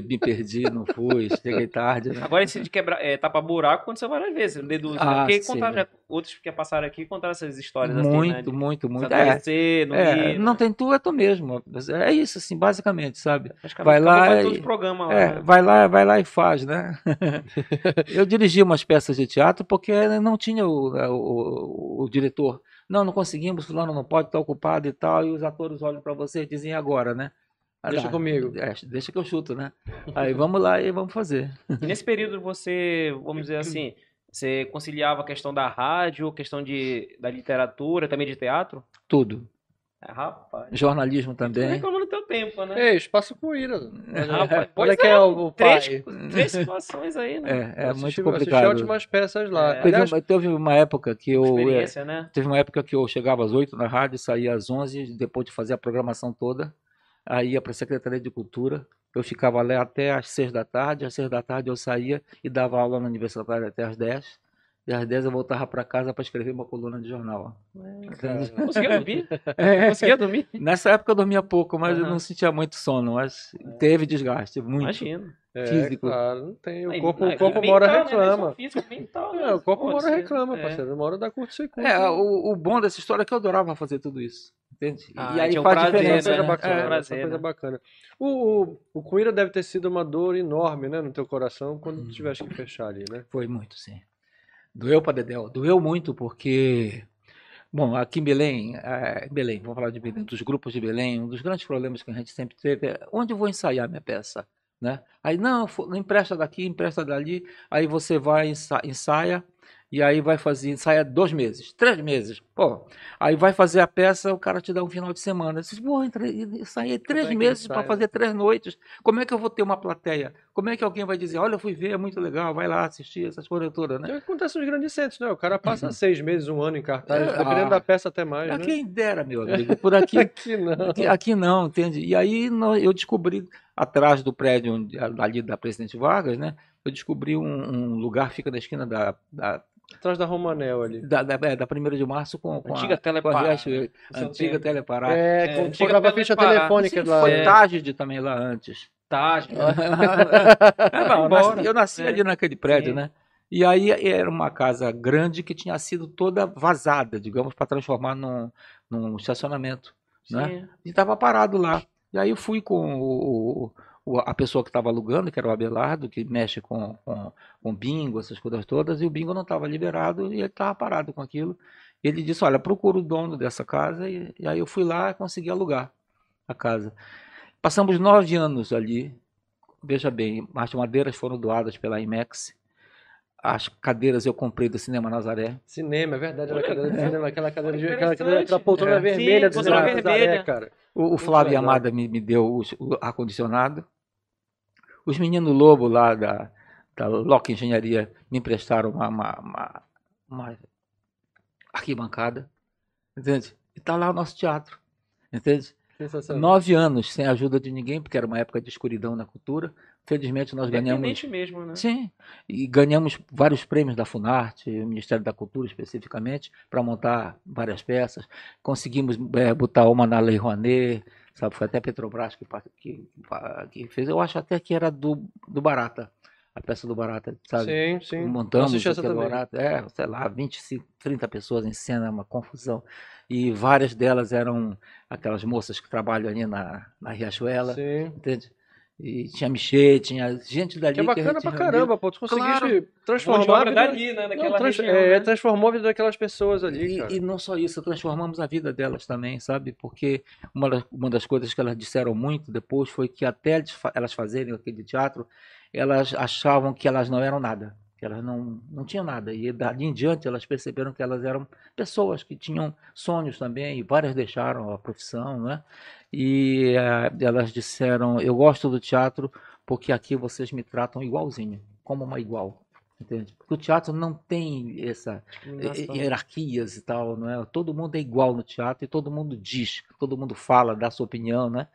me perdi, não fui, cheguei tarde. Né? Agora esse de quebrar, é, tapa buraco aconteceu várias vezes, deduzo. Né? Ah, Porque contaram, já, outros que passaram aqui contaram essas histórias muito, assim, né? Muito, muito, muito. É, não, é, não tem tu, é tu mesmo. É isso, assim, basicamente, sabe? Vai lá, e, programa lá, é, né? vai lá, vai lá e faz, né? [laughs] eu dirigi umas peças de teatro porque não tinha o, né, o, o, o diretor. Não, não conseguimos, fulano não pode estar ocupado e tal, e os atores olham para você e dizem agora, né? Deixa comigo. É, deixa que eu chuto, né? Aí vamos lá e vamos fazer. E nesse período você, vamos dizer assim, você conciliava a questão da rádio, a questão de, da literatura, também de teatro? Tudo. É, rapaz. Jornalismo também. Você reclamando do teu tempo, né? Ei, espaço com ira. É, rapaz, Olha que é, é o, o pai. Três, três situações aí, né? É, é assisti, muito complicado. Assisti ótimas peças lá. É. Teve, Aliás, teve, uma época que eu... Experiência, né? Teve uma época que eu chegava às oito na rádio, saía às onze, depois de fazer a programação toda aí ia para a Secretaria de Cultura. Eu ficava lá até às seis da tarde, às seis da tarde eu saía e dava aula no universitário até às dez. E às 10 eu voltava para casa para escrever uma coluna de jornal. É, [laughs] Conseguia dormir? É. Conseguia dormir? Nessa época eu dormia pouco, mas uhum. eu não sentia muito sono. Mas é. teve desgaste, muito. Imagino. É, físico. Claro, não tem. O corpo, o corpo mora né? reclama. Físico, mental, é, o corpo mora reclama, parceiro. Uma hora dá curto. É, o, o bom dessa história é que eu adorava fazer tudo isso. Entende? Ah, e aí faz prazer, diferença. Né? Coisa bacana, é, prazer, coisa né? bacana. O, o, o Cuira deve ter sido uma dor enorme, né, no teu coração quando hum. tiveste que fechar ali, né? Foi muito, sim. Doeu para Dedéu. Doeu muito porque, bom, aqui em Belém, é, Belém, vamos falar de Belém, dos grupos de Belém, um dos grandes problemas que a gente sempre teve é onde eu vou ensaiar minha peça, né? Aí, não, empresta daqui, empresta dali, aí você vai, ensaia, e aí vai fazer, ensaia dois meses, três meses, pô. Aí vai fazer a peça, o cara te dá um final de semana. Diz, pô, ensaiei três é meses para fazer três noites. Como é que eu vou ter uma plateia? Como é que alguém vai dizer, olha, eu fui ver, é muito legal, vai lá assistir essas coisas todas, né? É o que acontece nos grandes centros, né? O cara passa uhum. seis meses, um ano em cartaz, é, dependendo ah, da peça até mais, né? Quem dera, meu amigo. [laughs] Por aqui, aqui não. Aqui, aqui, não, entende? E aí eu descobri, atrás do prédio ali da Presidente Vargas, né? Eu descobri um, um lugar, fica na esquina da, da Atrás da Romanel ali. Da, da, é, da 1 de março com, com antiga a, Telepará. antiga Telepará. É, é, comprava a ficha telefônica Sim, lá. Foi é. Tágide também lá antes. Tágide. [laughs] é, eu nasci, eu nasci é. ali naquele prédio, Sim. né? E aí era uma casa grande que tinha sido toda vazada, digamos, para transformar num, num estacionamento. Né? E estava parado lá. E aí eu fui com o, o a pessoa que estava alugando, que era o Abelardo, que mexe com, com, com bingo, essas coisas todas, e o bingo não estava liberado e ele estava parado com aquilo. Ele disse: Olha, procura o dono dessa casa. E, e aí eu fui lá e consegui alugar a casa. Passamos nove anos ali. Veja bem, as madeiras foram doadas pela IMEX. As cadeiras eu comprei do Cinema Nazaré. Cinema, é verdade, era cadeira de cinema, aquela cadeira de aquela, cadeira, aquela poltrona é. vermelha do Cinema Nazaré, cara. O, o Flávio Amada me, me deu o, o ar-condicionado. Os meninos Lobo lá da, da Loki Engenharia me emprestaram uma, uma, uma, uma arquibancada. Entende? E está lá o nosso teatro. Entende? Nove anos sem a ajuda de ninguém, porque era uma época de escuridão na cultura. Felizmente nós ganhamos. mesmo, né? Sim. E ganhamos vários prêmios da Funarte, o Ministério da Cultura especificamente, para montar várias peças. Conseguimos é, botar uma na Lei Rouanet, sabe? Foi até Petrobras que, que, que, fez. Eu acho até que era do, do Barata. A peça do Barata, sabe? Sim, sim. Montamos aquele Barata. É, sei lá, 25, 30 pessoas em cena, uma confusão. E várias delas eram aquelas moças que trabalham ali na, na Riachuela. Sim. Entende? E tinha Michê, tinha gente dali. Que é bacana que pra caramba, pô. Tu conseguiste claro. transformar a vida... dali, né? Naquela não, trans... região, é, né? transformou a vida daquelas pessoas ali. E, e, não só isso, transformamos a vida delas também, sabe? Porque uma das, uma das coisas que elas disseram muito depois foi que até elas fazerem aquele teatro, elas achavam que elas não eram nada, que elas não, não tinham nada. E dali em diante elas perceberam que elas eram pessoas que tinham sonhos também, e várias deixaram a profissão, né? E uh, elas disseram: Eu gosto do teatro porque aqui vocês me tratam igualzinho, como uma igual. Entende? Porque o teatro não tem essa hierarquias e tal, não é? Todo mundo é igual no teatro e todo mundo diz, todo mundo fala, dá sua opinião, né?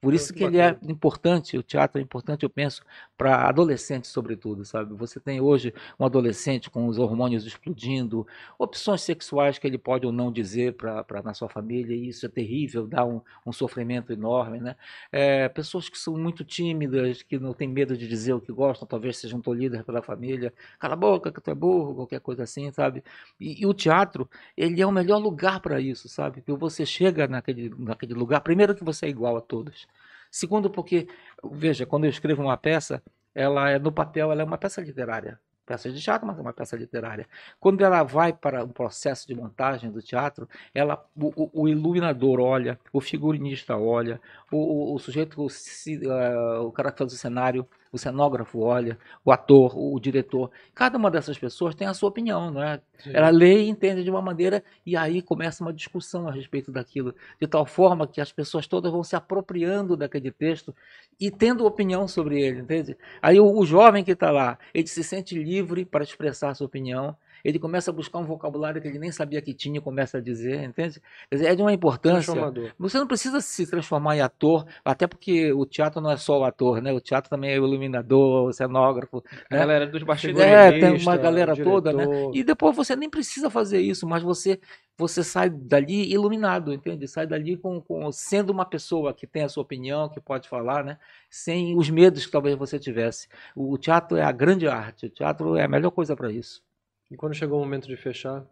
Por isso que ele é importante, o teatro é importante, eu penso, para adolescentes, sobretudo, sabe? Você tem hoje um adolescente com os hormônios explodindo, opções sexuais que ele pode ou não dizer para na sua família, e isso é terrível, dá um, um sofrimento enorme, né? É, pessoas que são muito tímidas, que não têm medo de dizer o que gostam, talvez sejam tolhidas pela família, cala a boca que tu é burro, qualquer coisa assim, sabe? E, e o teatro, ele é o melhor lugar para isso, sabe? Que você chega naquele, naquele lugar, primeiro que você é igual a todos, Segundo, porque, veja, quando eu escrevo uma peça, ela é no papel, ela é uma peça literária. Peça de teatro, mas é uma peça literária. Quando ela vai para o processo de montagem do teatro, ela, o, o iluminador olha, o figurinista olha, o, o, o sujeito, o, uh, o cara que faz o cenário o cenógrafo olha, o ator, o diretor. Cada uma dessas pessoas tem a sua opinião, não é? Sim. Ela lê e entende de uma maneira e aí começa uma discussão a respeito daquilo, de tal forma que as pessoas todas vão se apropriando daquele texto e tendo opinião sobre ele, entende? Aí o, o jovem que está lá, ele se sente livre para expressar a sua opinião ele começa a buscar um vocabulário que ele nem sabia que tinha e começa a dizer, entende? é de uma importância. Você não precisa se transformar em ator, até porque o teatro não é só o ator, né? O teatro também é o iluminador, o cenógrafo. A né? galera dos bastidores. É, tem uma galera toda, né? E depois você nem precisa fazer isso, mas você você sai dali iluminado, entende? Sai dali com, com, sendo uma pessoa que tem a sua opinião, que pode falar, né? Sem os medos que talvez você tivesse. O teatro é a grande arte, o teatro é a melhor coisa para isso. E quando chegou o momento de fechar?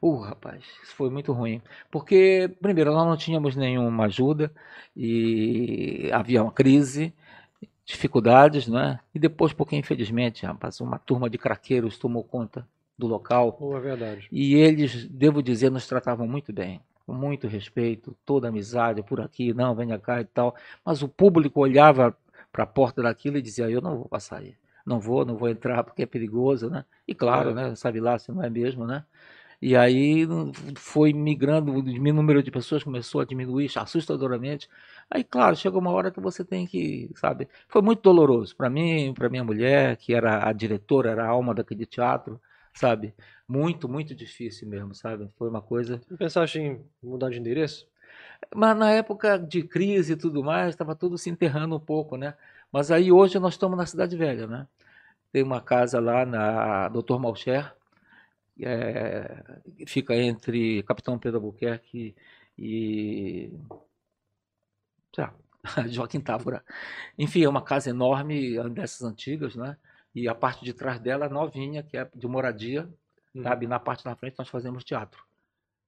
Uh, rapaz, isso foi muito ruim. Porque, primeiro, nós não tínhamos nenhuma ajuda e havia uma crise, dificuldades, né? E depois, porque infelizmente, rapaz, uma turma de craqueiros tomou conta do local. Oh, é verdade. E eles, devo dizer, nos tratavam muito bem, com muito respeito, toda amizade por aqui, não, venha cá e tal. Mas o público olhava para a porta daquilo e dizia: Eu não vou passar aí não vou, não vou entrar porque é perigoso, né? E claro, é. né? Sabe lá se não é mesmo, né? E aí foi migrando, o número de pessoas começou a diminuir assustadoramente. Aí, claro, chegou uma hora que você tem que, sabe? Foi muito doloroso para mim, para minha mulher, que era a diretora, era a alma daquele teatro, sabe? Muito, muito difícil mesmo, sabe? Foi uma coisa. Você pensaste em mudar de endereço? Mas na época de crise e tudo mais, estava tudo se enterrando um pouco, né? Mas aí hoje nós estamos na Cidade Velha, né? Tem uma casa lá na Doutor Malcher, é, fica entre Capitão Pedro Albuquerque e lá, [laughs] Joaquim Távora. Enfim, é uma casa enorme, dessas antigas, né? E a parte de trás dela é novinha, que é de moradia, hum. sabe? Na parte da frente nós fazemos teatro.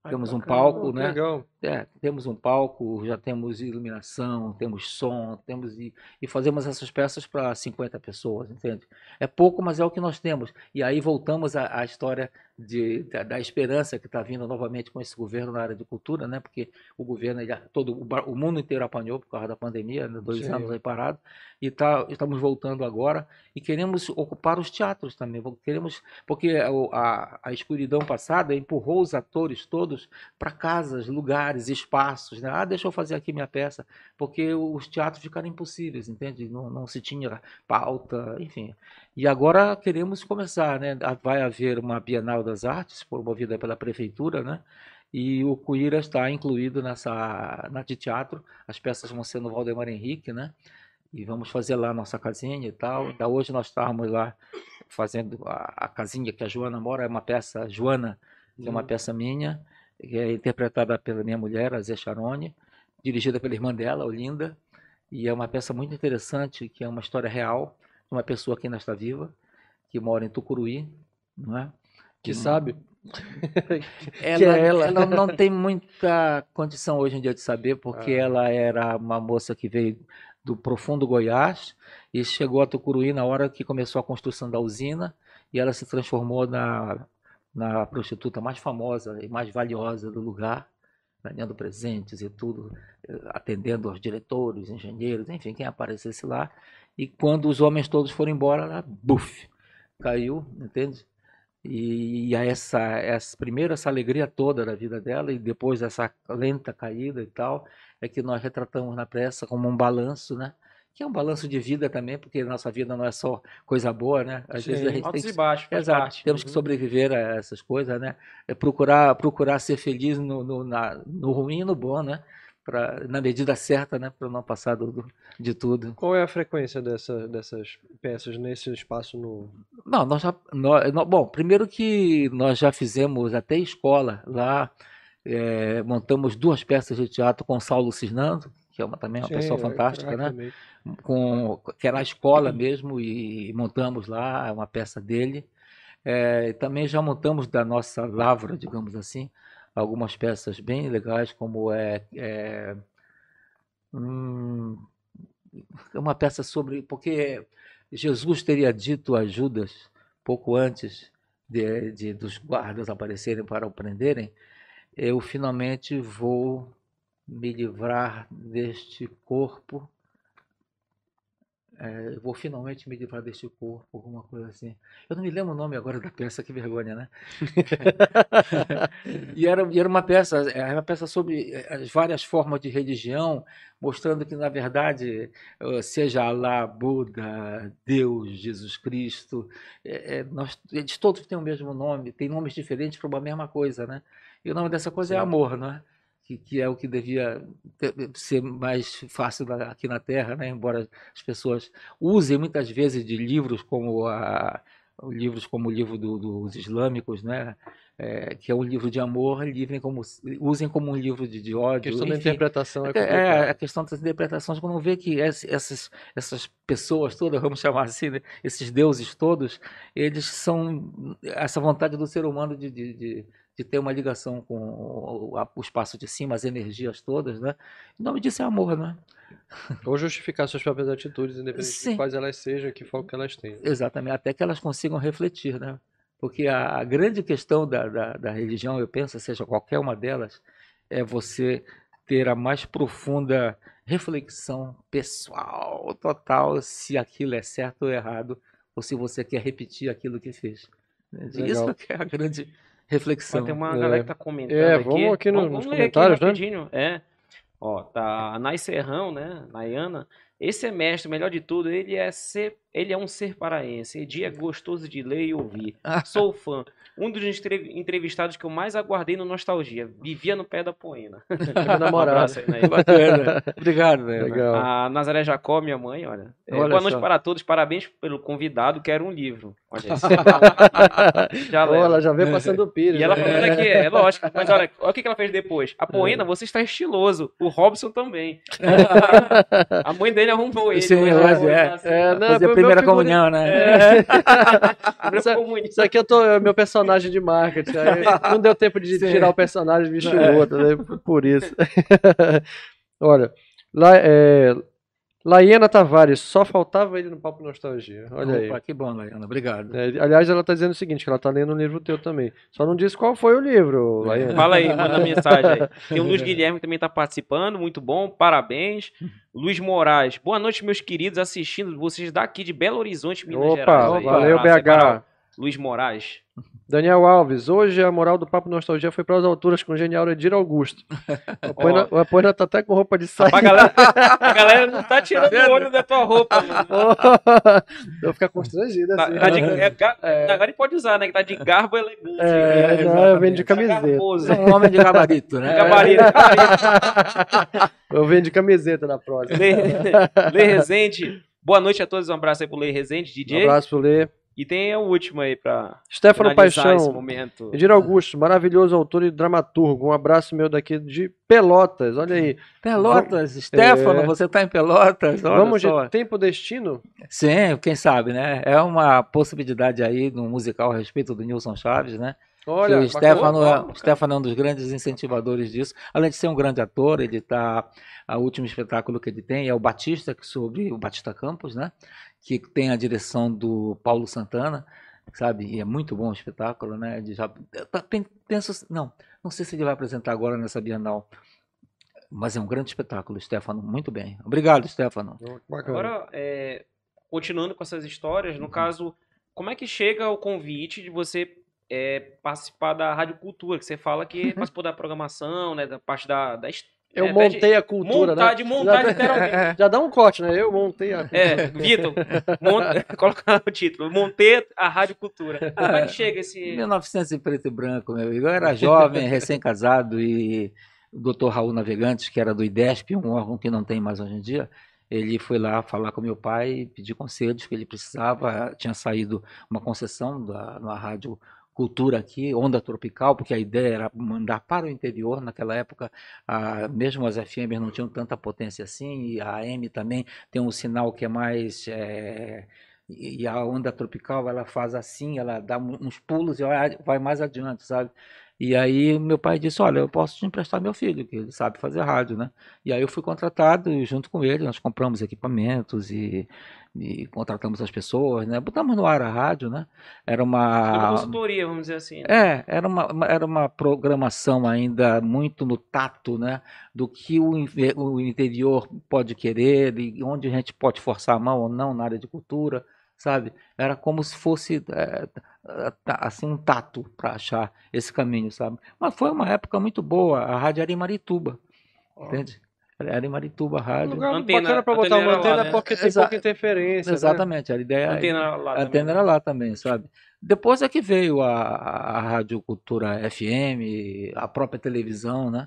Temos um palco, né? Legal. É, temos um palco, já temos iluminação, temos som, temos e, e fazemos essas peças para 50 pessoas, entende? É pouco, mas é o que nós temos. E aí voltamos à, à história de, da, da, esperança que está vindo novamente com esse governo na área de cultura, né? Porque o governo, ele, todo o, o, mundo inteiro apanhou por causa da pandemia, né? dois Sim. anos aí parado, e tá, estamos voltando agora e queremos ocupar os teatros também. Queremos, porque a, a, a escuridão passada empurrou os atores todos para casas, lugares, espaços, né? Ah, deixa eu fazer aqui minha peça, porque os teatros ficaram impossíveis, entende? Não, não se tinha pauta, enfim. E agora queremos começar, né? Vai haver uma Bienal das Artes, promovida pela Prefeitura, né? E o Cuíra está incluído nessa na de teatro. As peças vão ser no Valdemar Henrique, né? E vamos fazer lá a nossa casinha e tal. Da hoje nós estávamos lá fazendo a, a, casinha que a Joana mora, é uma peça, Joana, que é uma uhum. peça minha, que é interpretada pela minha mulher, a Zé Charone, dirigida pela irmã dela, Olinda. E é uma peça muito interessante, que é uma história real uma pessoa que ainda está viva, que mora em Tucuruí, não é? Que hum. sabe. [laughs] ela, que é ela. ela não tem muita condição hoje em dia de saber, porque ah. ela era uma moça que veio do profundo Goiás e chegou a Tucuruí na hora que começou a construção da usina e ela se transformou na, na prostituta mais famosa e mais valiosa do lugar, ganhando presentes e tudo, atendendo aos diretores, engenheiros, enfim, quem aparecesse lá. E quando os homens todos foram embora, ela, buf, caiu, entende? E, e essa, essa primeiro essa alegria toda da vida dela e depois essa lenta caída e tal, é que nós retratamos na peça como um balanço, né? Que é um balanço de vida também, porque nossa vida não é só coisa boa, né? Às Sim, vezes a gente tem e que, baixos, faz Exato, parte. temos que Uhum. sobreviver a essas coisas, né? É procurar, procurar ser feliz no, no, na- no ruim e no bom, né? Pra, na medida certa, né? Para não passar do, do- de tudo. Qual é a frequência dessa, dessas peças nesse espaço novo? Não, nós já. nó- nó- bom, primeiro que nós já fizemos até escola lá, eh, montamos duas peças de teatro com Saulo Cisnando, que é uma, também uma Sim, pessoa é, fantástica, né? também. com que era a escola mesmo e montamos lá uma peça dele. Eh, também já montamos da nossa lavra, digamos assim, algumas peças bem legais, como é, é hum, uma peça sobre porque Jesus teria dito a Judas pouco antes de, de- dos guardas aparecerem para o prenderem, eu finalmente vou me livrar deste corpo é, eu vou finalmente me livrar deste corpo, alguma coisa assim. Eu não me lembro o nome agora da peça, que vergonha, né? [laughs] e, era, era uma peça, era uma peça sobre eh, as várias formas de religião, mostrando que, na verdade, seja Alá, Buda, Deus, Jesus Cristo, eh, eh, nós, eles todos têm o mesmo nome, têm nomes diferentes para uma mesma coisa, né? E o nome dessa coisa é Sim. amor, não é? Que, que é o que devia ter- ser mais fácil aqui na Terra, né? Embora as pessoas usem muitas vezes de livros como a livros como o livro do- dos islâmicos, né? É, que é um livro de amor, livrem como, usem como um livro de, de A ódio. questão da enfim. interpretação é É, complicada. a questão das interpretações, quando vê que ess- essas, essas pessoas todas, vamos chamar assim, né, esses deuses todos, eles são essa vontade do ser humano de, de, de, de ter uma ligação com o, espaço de cima, as energias todas, né? O nome disso é amor, né? [laughs] Ou justificar suas próprias atitudes, independente Sim. de quais elas sejam, que foco que elas tenham. Exatamente, até que elas consigam refletir, né? Porque a, a grande questão da, da, da religião, eu penso, seja qualquer uma delas, é você ter a mais profunda reflexão pessoal, total, se aquilo é certo ou errado, ou se você quer repetir aquilo que fez. Isso Legal. que é a grande Reflexão. tem uma É. galera que tá comentando É, aqui. vamos aqui no- Vamos- nos ler aqui comentários, né? rapidinho. É. Ó, tá a Nai Serrão, né? Nayana. Esse é mestre, melhor de tudo, ele é ser, ele é um ser paraense. Edi é gostoso de ler e ouvir. [laughs] Sou fã. Um dos entrev- entrevistados que eu mais aguardei no Nostalgia. Vivia no pé da poena. É meu Um namorado. bacana. [laughs] Obrigado, né? Legal. A Nazaré Jacó, minha mãe, olha. É, Olha boa noite só. para todos, parabéns pelo convidado, quero um livro. Olha isso. [laughs] Já leva. ela já veio passando o pires. E ela né? falando aqui, é lógico, mas olha, olha o que que ela fez depois. A Poena, você está estiloso. O Robson também. a mãe dele arrumou ele. Sim, mas é. assim, É, não, Primeira comunhão, né? É. [laughs] primeira Isso- comunhão. Isso aqui eu tô, é meu personagem de marketing. Aí não deu tempo de Sim. tirar o personagem e vestir É. o outro, né? Por isso. [laughs] Olha, lá, é, Laiana Tavares, só faltava ele no Papo Nostalgia. Olha aí. Opa, que bom, Laiana. Obrigado. É, aliás, ela está dizendo o seguinte, que ela está lendo um livro teu também. Só não disse qual foi o livro, Laiana. [laughs] Fala aí, manda mensagem aí. [laughs] Tem o Luiz Guilherme que também está participando, muito bom, parabéns. Luiz Moraes, boa noite, meus queridos, assistindo vocês daqui de Belo Horizonte, Minas Opa, Gerais. aí. valeu, aí BH. Luiz Moraes. Daniel Alves, hoje a moral do Papo Nostalgia foi para as alturas com o genial Edir Augusto. [laughs] O Apoena, tá até com roupa de saia. A galera, [laughs] a galera não tá tirando o olho da tua roupa, vou ficar constrangido Tá, assim. tá de, é, ga- É. Agora ele pode usar, né? Que tá de garbo elegante. É, né? não, eu venho de Tá camiseta. garboso. Um homem de gabarito, né? Gabarito, gabarito. [laughs] Eu venho de camiseta na próxima. Lê, Lê Rezende. Boa noite a todos. Um abraço aí pro Lê Rezende, Um DJ. abraço pro Lê. E tem o último aí pra Stefano finalizar esse Paixão. momento. Edir Augusto, maravilhoso autor e dramaturgo. Um abraço meu daqui de Pelotas. Olha aí. Pelotas, Stefano, É. você está em Pelotas? Olha Vamos só. de Tempo Destino? Sim, quem sabe, né? É uma possibilidade aí no musical a respeito do Nilson Chaves, né? Olha, que o Stefano, bacana, é, o Stefano é um dos grandes incentivadores disso. Além de ser um grande ator, ele está. O último espetáculo que ele tem é o Batista, que sobre o Batista Campos, né? Que tem a direção do Paulo Santana, sabe? E é muito bom o espetáculo, né? Ele já, tá- penso, não, não sei se ele vai apresentar agora nessa Bienal. Mas é um grande espetáculo, Stefano. Muito bem. Obrigado, Stefano. Bacana. Agora, é, continuando com essas histórias, no caso, como é que chega o convite de você é, participar da Rádio Cultura, que você fala que [laughs] participou da programação, né, da parte da, da Eu é, montei a cultura, montar, né? de montar Já- literalmente. [laughs] Já dá um corte, né? Eu montei a cultura. É, Vitor, monta- [laughs] coloca o título, montei a Rádio Cultura. Como é que chega esse... 1900 em preto e branco, meu amigo. Eu era jovem, [laughs] recém-casado e o doutor Raul Navegantes, que era do IDESP, um órgão que não tem mais hoje em dia, ele foi lá falar com meu pai e pedir conselhos que ele precisava. Tinha saído uma concessão da, na rádio Cultura aqui, Onda Tropical, porque a ideia era mandar para o interior. Naquela época, a, mesmo as FM não tinham tanta potência assim, e a AM também tem um sinal que é mais. é, e a onda tropical ela faz assim, ela dá uns pulos e vai mais adiante, sabe? E aí meu pai disse, olha, eu posso te emprestar meu filho, que ele sabe fazer rádio, né? E aí eu fui contratado e junto com ele, nós compramos equipamentos e, e contratamos as pessoas, né? Botamos no ar a rádio, né? Era Uma uma... consultoria, vamos dizer assim. né? É, era uma, era uma programação ainda muito no tato, né? Do que o, o interior pode querer e onde a gente pode forçar a mão ou não na área de cultura, sabe? Era como se fosse é, é, assim um tato para achar esse caminho, sabe? Mas foi uma época muito boa. A rádio era em Marituba, entende? Era em Marituba a rádio. lugar Antena- bacana pra botar antena uma era lá, antena né? porque tem Exa- pouca interferência. né? Exatamente, a ideia A antena lá a também, antena né? era lá também, sabe? Depois é que veio a, a Rádio Cultura FM, a própria televisão, né?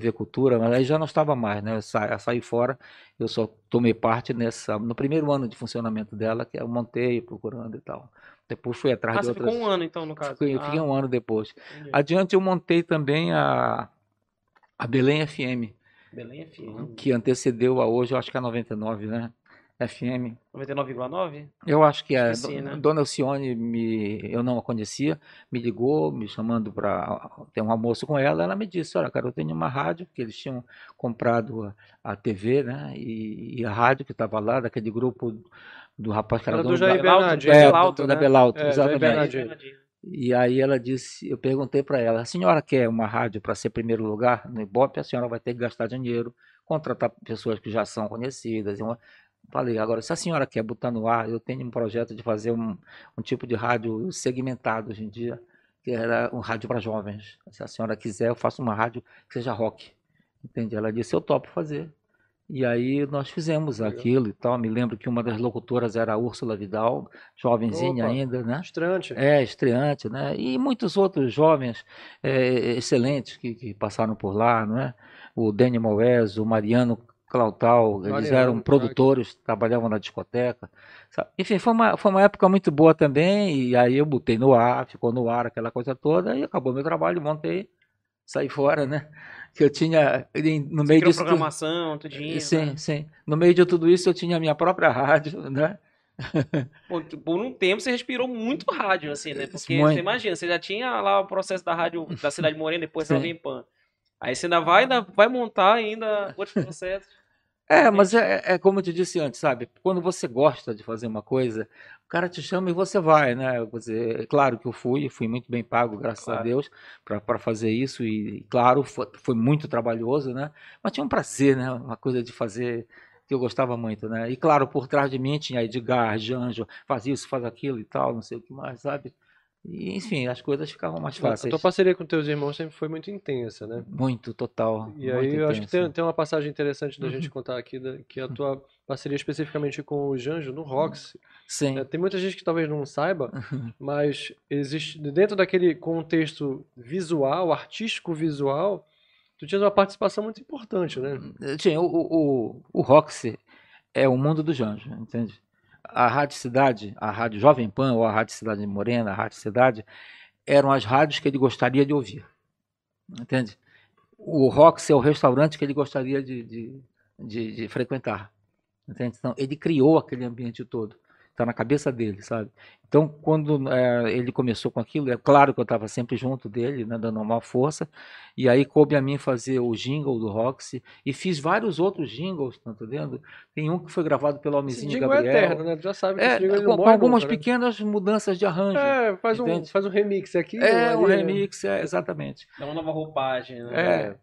TV Cultura, mas aí já não estava mais, né? Eu sa- eu saí fora, eu só tomei parte nessa, no primeiro ano de funcionamento dela, que eu montei procurando e tal. Depois fui atrás Ah, de você outras. ficou um ano então, no caso. Fiquei, Ah, fiquei um ano depois. entendi. Adiante eu montei também a, a Belém FM, Belém FM. que antecedeu a hoje, eu acho que é a 99, né? FM. 99,9? Eu acho que é. Acho que sim, né? Dona Alcione, me, eu não a conhecia, me ligou, me chamando para ter um almoço com ela. Ela me disse: Olha, cara, eu tenho uma rádio, que eles tinham comprado a, a TV, né? E, e a rádio que estava lá, daquele grupo do rapaz que era, Era do Jair da, Bernardinho. é, da né? Belalto, É, exatamente. E aí ela disse, eu perguntei para ela, a senhora quer uma rádio para ser primeiro lugar no Ibope? A senhora vai ter que gastar dinheiro, contratar pessoas que já são conhecidas. uma- Falei, agora, se a senhora quer botar no ar, eu tenho um projeto de fazer um, um tipo de rádio segmentado hoje em dia, que era um rádio para jovens. Se a senhora quiser, eu faço uma rádio que seja rock. Entende? Ela disse, eu topo fazer. E aí nós fizemos Legal. aquilo e tal. Me lembro que uma das locutoras era a Úrsula Vidal, jovenzinha Opa. ainda, né? Estreante. É, estreante, né? E muitos outros jovens é, excelentes que, que passaram por lá, não é? O Dani Moés, o Mariano Clautal, eles eram produtores, trabalhavam na discoteca. sabe? Enfim, foi uma, foi uma época muito boa também, e aí eu botei no ar, ficou no ar aquela coisa toda, e acabou meu trabalho, montei, saí fora, né? Que eu tinha, no Você meio disso tudo- programação, tudinho. Sim, né? sim. No meio de tudo isso eu tinha a minha própria rádio, né? Por um tempo você respirou muito rádio, assim, né? Porque Muito. você imagina, você já tinha lá o processo da rádio da Cidade Morena, depois [laughs] da Pan. Aí você ainda vai, ainda vai montar ainda [laughs] outros processos. É, mas é, é como eu te disse antes, sabe? Quando você gosta de fazer uma coisa, o cara te chama e você vai, né? Quer dizer, é claro que eu fui, fui muito bem pago, graças a Claro. Deus, para fazer isso. E, claro, foi, foi muito trabalhoso, né? Mas tinha um prazer, né? Uma coisa de fazer que eu gostava muito, né? E, claro, por trás de mim tinha Edgar, Janjo, faz isso, faz aquilo e tal, não sei o que mais, sabe? E, enfim, as coisas ficavam mais A fáceis. tua parceria com teus irmãos sempre foi muito intensa, né? Muito, total. E muito aí eu acho que tem, tem uma passagem interessante da Uhum. gente contar aqui, da- que a tua parceria especificamente com o Janjo no Rox. Sim. É, tem muita gente que talvez não saiba, Uhum. mas existe dentro daquele contexto visual, artístico visual, tu tinhas uma participação muito importante, né? Tinha, o, o, o Roxy é o mundo do Janjo, entende? A Rádio Cidade, a Rádio Jovem Pan ou a Rádio Cidade Morena, a Rádio Cidade, eram as rádios que ele gostaria de ouvir, entende? O Roxy é o restaurante que ele gostaria de, de, de, de frequentar, entende? Então, ele criou aquele ambiente todo, está na cabeça dele, sabe? Então, quando eh, ele começou com aquilo, é claro que eu estava sempre junto dele, né, dando uma força, e aí coube a mim fazer o jingle do Roxy, e fiz vários outros jingles, tá entendendo? Tem um que foi gravado pelo Almezinho jingle é Gabriel. eterno, né? Tu já sabe que É, esse jingle ele com, com morre algumas nunca, né? pequenas mudanças de arranjo. É, faz um, faz um remix aqui. É, um né? remix, é, exatamente. É uma nova roupagem, né? É.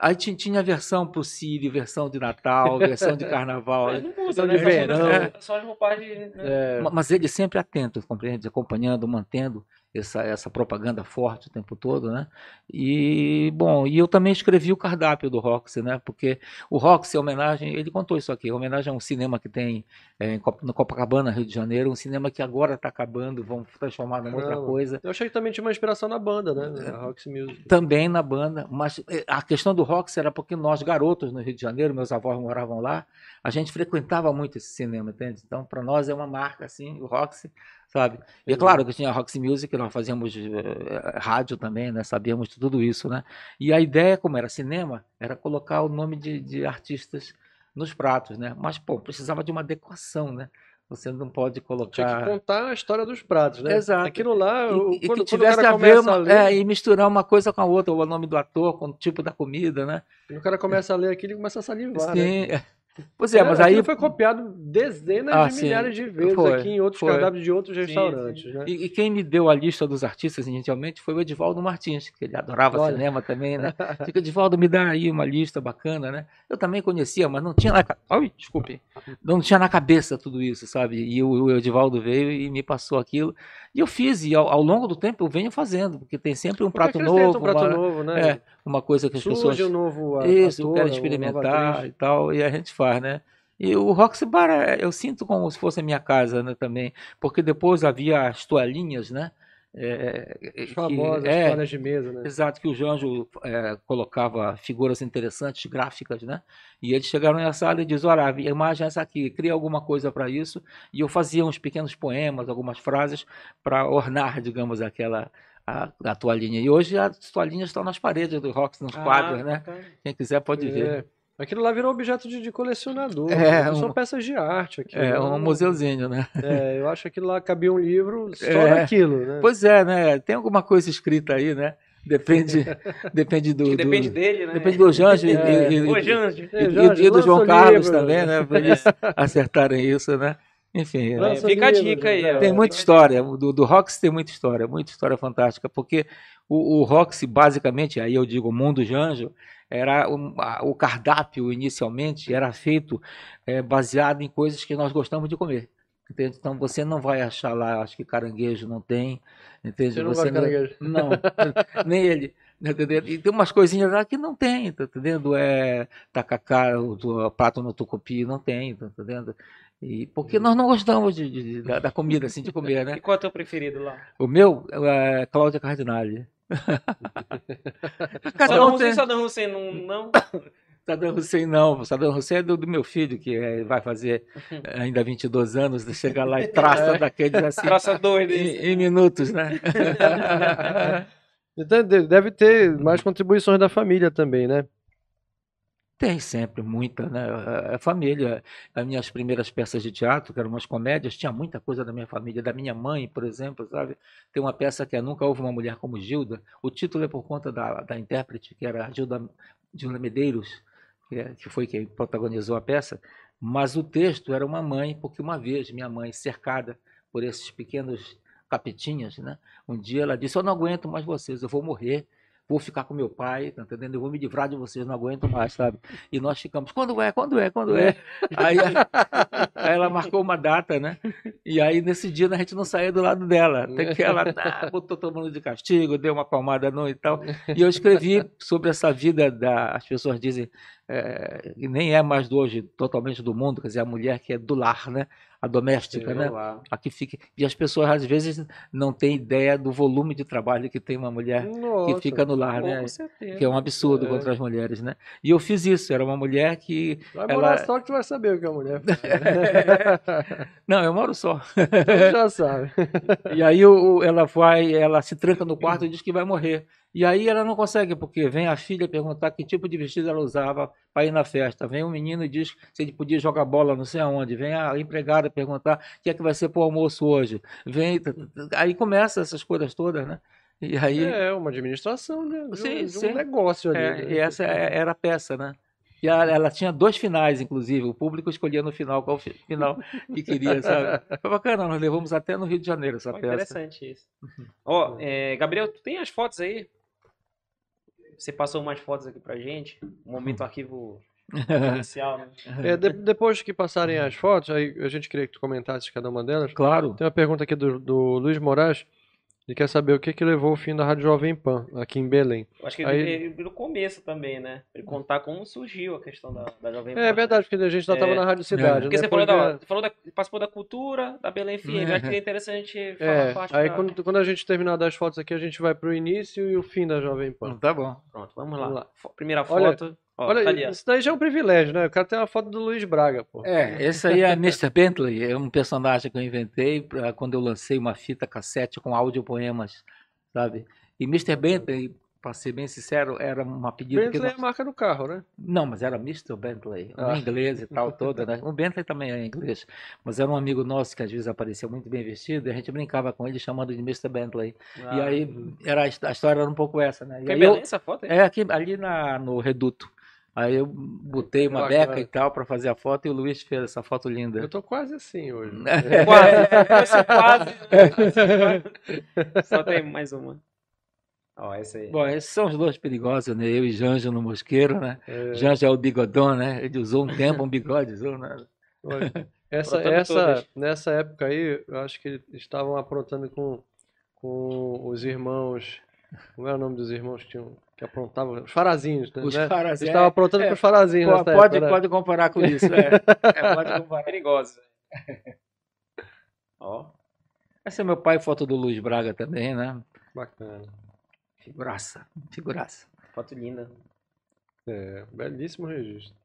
Aí tinha, versão pro Sírio, versão de Natal, versão de [laughs] Carnaval. Mas não muda, né? de verão. é, Só as roupagens. né? É, Ma- Mas ele sempre atento, compreende? Acompanhando, mantendo essa, essa propaganda forte o tempo todo, né? E, bom, e eu também escrevi o cardápio do Roxy, né? Porque o Roxy é homenagem, ele contou isso aqui, homenagem a um cinema que tem é, em no Copacabana, Rio de Janeiro, um cinema que agora está acabando, vão transformar numa outra coisa. eu achei que também tinha uma inspiração na banda, né? Na Roxy Music. Também na banda, mas eh, a questão do Roxy era porque nós, garotos no Rio de Janeiro, meus avós moravam lá, a gente frequentava muito esse cinema, entende? Então, para nós é uma marca, assim, o Roxy, sabe? E é claro que tinha a Roxy Music, nós fazíamos eh, rádio também, né? Sabíamos de tudo isso, né? E a ideia, como era cinema, era colocar o nome de, de artistas nos pratos, né? Mas, pô, precisava de uma adequação, né? Você não pode Tinha que colocar... contar a história dos pratos, né? Exato. Aquilo lá, E, o- e quando, que tivesse a ver uma- a ler, é, e misturar uma coisa com a outra, o nome do ator com o tipo da comida, né? o cara começa a ler aquilo e começa a salivar, né? Sim. é. Pois é, mas aí foi copiado dezenas Ah, de sim. milhares de vezes Foi, aqui em outros foi. cardápios de outros Sim, restaurantes, né? E, e quem me deu a lista dos artistas inicialmente foi o Edivaldo Martins, que ele adorava Olha. cinema também, né? [laughs] Fica, Edivaldo, me dá aí uma lista bacana, né? Eu também conhecia, mas não tinha na Ai, desculpe. Não tinha na cabeça tudo isso, sabe? E o, o Edivaldo veio e me passou aquilo. E eu fiz, e ao, ao longo do tempo eu venho fazendo, porque tem sempre um Porque prato novo, um prato uma, novo, né? é, uma coisa que as Surge pessoas um novo a- Isso, ator, nova experimentar e tal, e a gente faz, né? E o Roxy Bar, eu sinto como se fosse a minha casa, né, também, porque depois havia as toalhinhas, né? É, As que- famosas é, toalhas de mesa, né? Exato, que o Janjo é, colocava figuras interessantes, gráficas, né? E eles chegaram na sala e diz, olha, a imagem é essa aqui, cria alguma coisa para isso. E eu fazia uns pequenos poemas, algumas frases para ornar, digamos, aquela a, a toalhinha. E hoje as toalhinhas estão nas paredes do Roxy, nos Ah, quadros, né? bacana. Quem quiser pode ver. Aquilo lá virou objeto de, de colecionador. É, né? São um- peças de arte aqui. É um museuzinho, né? É, eu acho que aquilo lá cabia um livro só É. daquilo, né? Pois é, né? Tem alguma coisa escrita aí, né? Depende, [laughs] depende do, do- depende dele, né? depende do Janjo e, É. e- e- Ô, Janjo. e- É, e- e do João Carlos livro. também, né? Para eles [laughs] acertarem isso, né? Enfim, é, fica a dica aí, né? ó. tem muita história. Do, do Roxy tem muita história, muita história fantástica, porque o, o Roxy, basicamente, aí eu digo o mundo Janjo, era um- a- o cardápio inicialmente era feito eh, baseado em coisas que nós gostamos de comer. Entende? Então você não vai achar lá, acho que caranguejo não tem, entende? Você não gosta de caranguejo? [laughs] Não, nem ele. entendendo? E tem umas coisinhas lá que não tem, tá entendendo? É tacacá, prato no tucupi, não tem, tá entendendo? E porque nós não gostamos de, de- da, da comida, assim, de comer, [laughs] E né? qual é o teu preferido lá? O meu é Cláudia Cardinale. Saddam Hussein. Saddam Hussein não... não? [coughs] Saddam Hussein não, Saddam Hussein é do, do meu filho, que é, vai fazer [laughs] ainda 22 anos, de chegar lá e traça daqueles assim, Traça doido. em, em minutos, né? [laughs] Então de- deve ter mais contribuições da família também, né? Tem sempre muita, né? A- família, as minhas primeiras peças de teatro, que eram umas comédias, tinha muita coisa da minha família, da minha mãe, por exemplo, sabe? Tem uma peça que é Nunca Houve uma Mulher como Gilda. O título é por conta da, da intérprete, que era Gilda, Gilda Medeiros, que, é- que foi quem protagonizou a peça. Mas o texto era uma mãe, porque uma vez minha mãe, cercada por esses pequenos capetinhas, né? Um dia ela disse: Eu não aguento mais vocês, eu vou morrer. Vou ficar com meu pai, tá entendendo? Eu vou me livrar de vocês, não aguento mais, sabe? E nós ficamos, quando é, quando é, quando é? [laughs] Aí, aí ela marcou uma data, né? E aí nesse dia a gente não saía do lado dela. Até que ela ah, botou todo mundo de castigo, deu uma palmada no e tal. E eu escrevi sobre essa vida da. As pessoas dizem, é, e nem é mais do hoje totalmente do mundo, quer dizer, a mulher que é do lar, né? A doméstica, né? lá. A que fica. E as pessoas às vezes não têm ideia do volume de trabalho que tem uma mulher Nossa. que fica no lar, né? Com certeza. Que é um absurdo É. contra as mulheres, né? E eu fiz isso, era uma mulher que. Vai ela- morar só que tu vai saber o que a mulher. [laughs] Não, eu moro só. Tu já sabe. E aí ela vai, ela se tranca no quarto e diz que vai morrer. E aí ela não consegue, porque vem a filha perguntar que tipo de vestido ela usava para ir na festa. Vem um menino e diz se ele podia jogar bola não sei aonde. Vem a empregada perguntar o que é que vai ser para o almoço hoje. Vem, aí começa essas coisas todas, né? E aí, É, uma administração né, de, um- Sim, de sim. um negócio ali. é, né? e essa é- era a peça, né? E ela, ela tinha dois finais, inclusive. O público escolhia no final qual fi- final [laughs] que queria, sabe? Foi bacana, nós levamos até no Rio de Janeiro essa Ó, peça. interessante isso. Ó, é, Gabriel, tu tem as fotos aí? Você passou umas fotos aqui pra gente. Um momento arquivo [laughs] inicial, né? É, de- depois que passarem as fotos, aí a gente queria que tu comentasse cada uma delas. Claro. Tem uma pergunta aqui do, do Luiz Moraes. Ele quer saber o que que levou o fim da Rádio Jovem Pan, aqui em Belém. Eu acho que Aí- ele, ele- no começo também, né? Ele contar como surgiu a questão da, da Jovem Pan. É verdade, porque a gente já estava É. na Rádio Cidade, Porque né? você falou Porque- da, você falou da, participou da cultura, da Belém Fim. Eu acho que é [laughs] interessante a gente falar É, a parte aí da- quando, quando a gente terminar das fotos aqui, a gente vai pro início e o fim da Jovem Pan. Tá bom. Pronto, vamos lá. Vamos lá. Primeira Olha- foto. Ó, Olha, tá ali, isso daí já é um privilégio, né? O cara tem uma foto do Luiz Braga, pô. É, esse aí é [laughs] Mr. Bentley, é um personagem que eu inventei pra quando eu lancei uma fita cassete com audiopoemas, sabe? E Mr. Bentley, para ser bem sincero, era uma pedida que Bentley é nós... a marca do carro, né? Não, mas era Mr. Bentley, um Ah. inglês e tal, [laughs] toda, né? O Bentley também é inglês, mas era um amigo nosso que às vezes aparecia muito bem vestido e a gente brincava com ele chamando de Mr. Bentley. e Ah, aí era, a his- a história era um pouco essa, né? E em aí eu- essa foto aí? é aqui, ali na, no Reduto. Aí eu botei uma Bacana. beca e tal para fazer a foto e o Luiz fez essa foto linda. Eu tô quase assim hoje. [laughs] Quase. Quase. Só tem mais uma. Ó, essa aí. Bom, esses são os dois perigosos, né? Eu e Janjo no Mosqueiro, né? É, Janjo é o bigodão, né? Ele usou um tempo um bigode, usou, né? olha, [laughs] essa, essa, todas. nessa época aí, eu acho que estavam aprontando com, com os irmãos. Como é o nome dos irmãos que, tinham, que aprontavam? Os farazinhos, né? Os Eles caras, estavam é, aprontando é, com os farazinhos pô, pode, época, né? pode comparar com isso, é. É, pode comparar. Perigosa. [laughs] Ó. Esse é meu pai, foto do Luiz Braga também, né? Bacana. Figuraça, figuraça. Foto linda. É, belíssimo registro.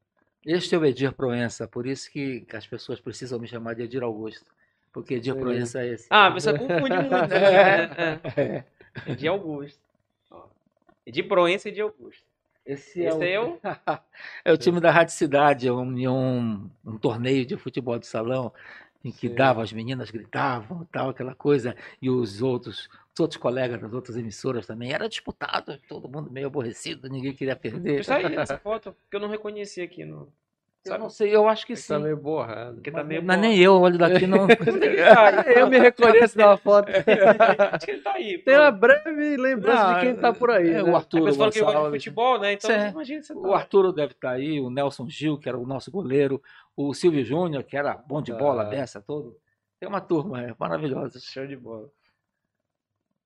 Este é o Edir Proença, por isso que, as pessoas precisam me chamar de Edir Augusto. Porque Edir Sim. Proença é esse. Ah, a pessoa confunde muito. Né? [laughs] É, é. De Augusto. Ó. De Proença e de Augusto. Esse Esse é, é o... eu? [laughs] é o time da Rádio Cidade, é um, um, um torneio de futebol de salão em que Sim. dava, as meninas gritavam, tal, aquela coisa, e os outros, os outros colegas das outras emissoras também, era disputado, todo mundo meio aborrecido, ninguém queria perder. Aí [laughs] essa foto que eu não reconheci aqui no. Eu Sabe? não sei, eu acho que É que sim. tá meio borrado. Porque tá Mas, meio. mas nem eu olho daqui não. [laughs] Eu me reconheço na foto. [laughs] Acho que ele tá aí. [laughs] Tem pô. uma breve lembrança de quem tá por aí. É, né? o A Arturo pessoa falou que gosta de futebol, né? Então, Sim. imagina você tá O Arturo deve estar aí, o Nelson Gil, que era o nosso goleiro, o Silvio Júnior, que era bom de bola, Ah. dessa, todo. Tem uma turma é, maravilhosa. Show de bola.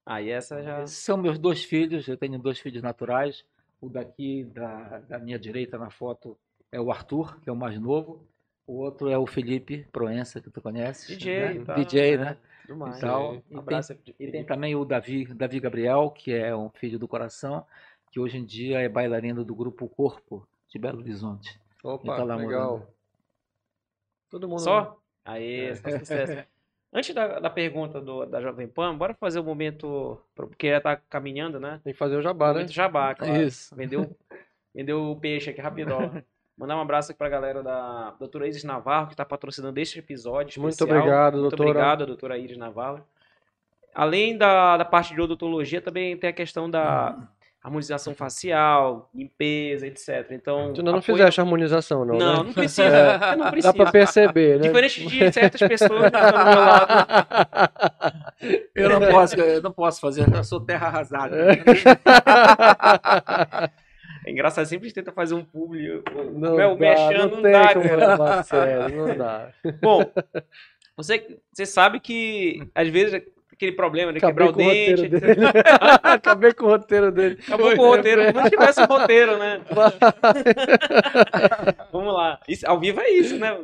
Aí essa já. Esses são meus dois filhos, eu tenho dois filhos naturais. O daqui da, da minha direita na foto é o Arthur, que é o mais novo. O outro é o Felipe Proença, que tu conheces. DJ, né? tá, DJ, né? né? Tudo mais. E tal. Um E abraço. E tem também o Davi, Davi Gabriel, que é um filho do coração, que hoje em dia é bailarino do grupo Corpo de Belo Horizonte. Opa, tá lá legal. morando. Todo mundo. Só? Aí, É. só sucesso. [laughs] Antes da, da pergunta do, da Jovem Pan, bora fazer o momento. Porque já tá caminhando, né? Tem que fazer o jabá, né? Momento jabá, claro. Isso. Vendeu, vendeu o peixe aqui rapidão. [laughs] Mandar um abraço aqui pra galera da doutora Isis Navarro, que tá patrocinando este episódio. Muito especial. obrigado, Muito doutora. obrigado, doutora Iris Navarro. Além da, da parte de odontologia, também tem a questão da harmonização facial, limpeza, etc. Então, Tu ainda não apoio- fizeste a harmonização, não, Não, né? não precisa. Não Dá precisa. pra perceber, né? Diferente de certas pessoas que estão do meu lado. Eu não posso, eu não posso fazer, eu sou terra arrasada. É [laughs] engraçado, sempre tenta fazer um publi. Não dá, mexendo não dá, cara. [laughs] sério, não dá. Bom, você, você sabe que às vezes aquele problema de Acabei quebrar o dente. dele. [laughs] Acabei com o roteiro dele. Acabou com o roteiro, como se tivesse um roteiro, né? [laughs] Vamos lá. Isso, ao vivo é isso, né?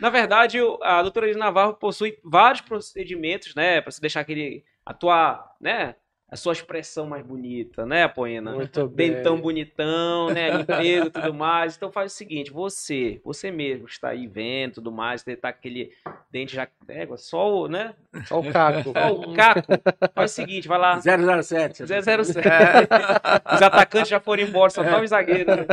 Na verdade, a doutora Elisa Navarro possui vários procedimentos, né? Pra se deixar aquele. atuar, né? A sua expressão mais bonita, né, Poena? Muito bem. Dentão bonitão, né? Limpeza e tudo mais. Então faz o seguinte: você, você mesmo que está aí vendo tudo mais, você tá aquele dente já. É, só o, né? Só o caco. Só o caco. Faz o seguinte: vai lá. 007. 007. Os atacantes já foram embora, só tá o zagueiro. né?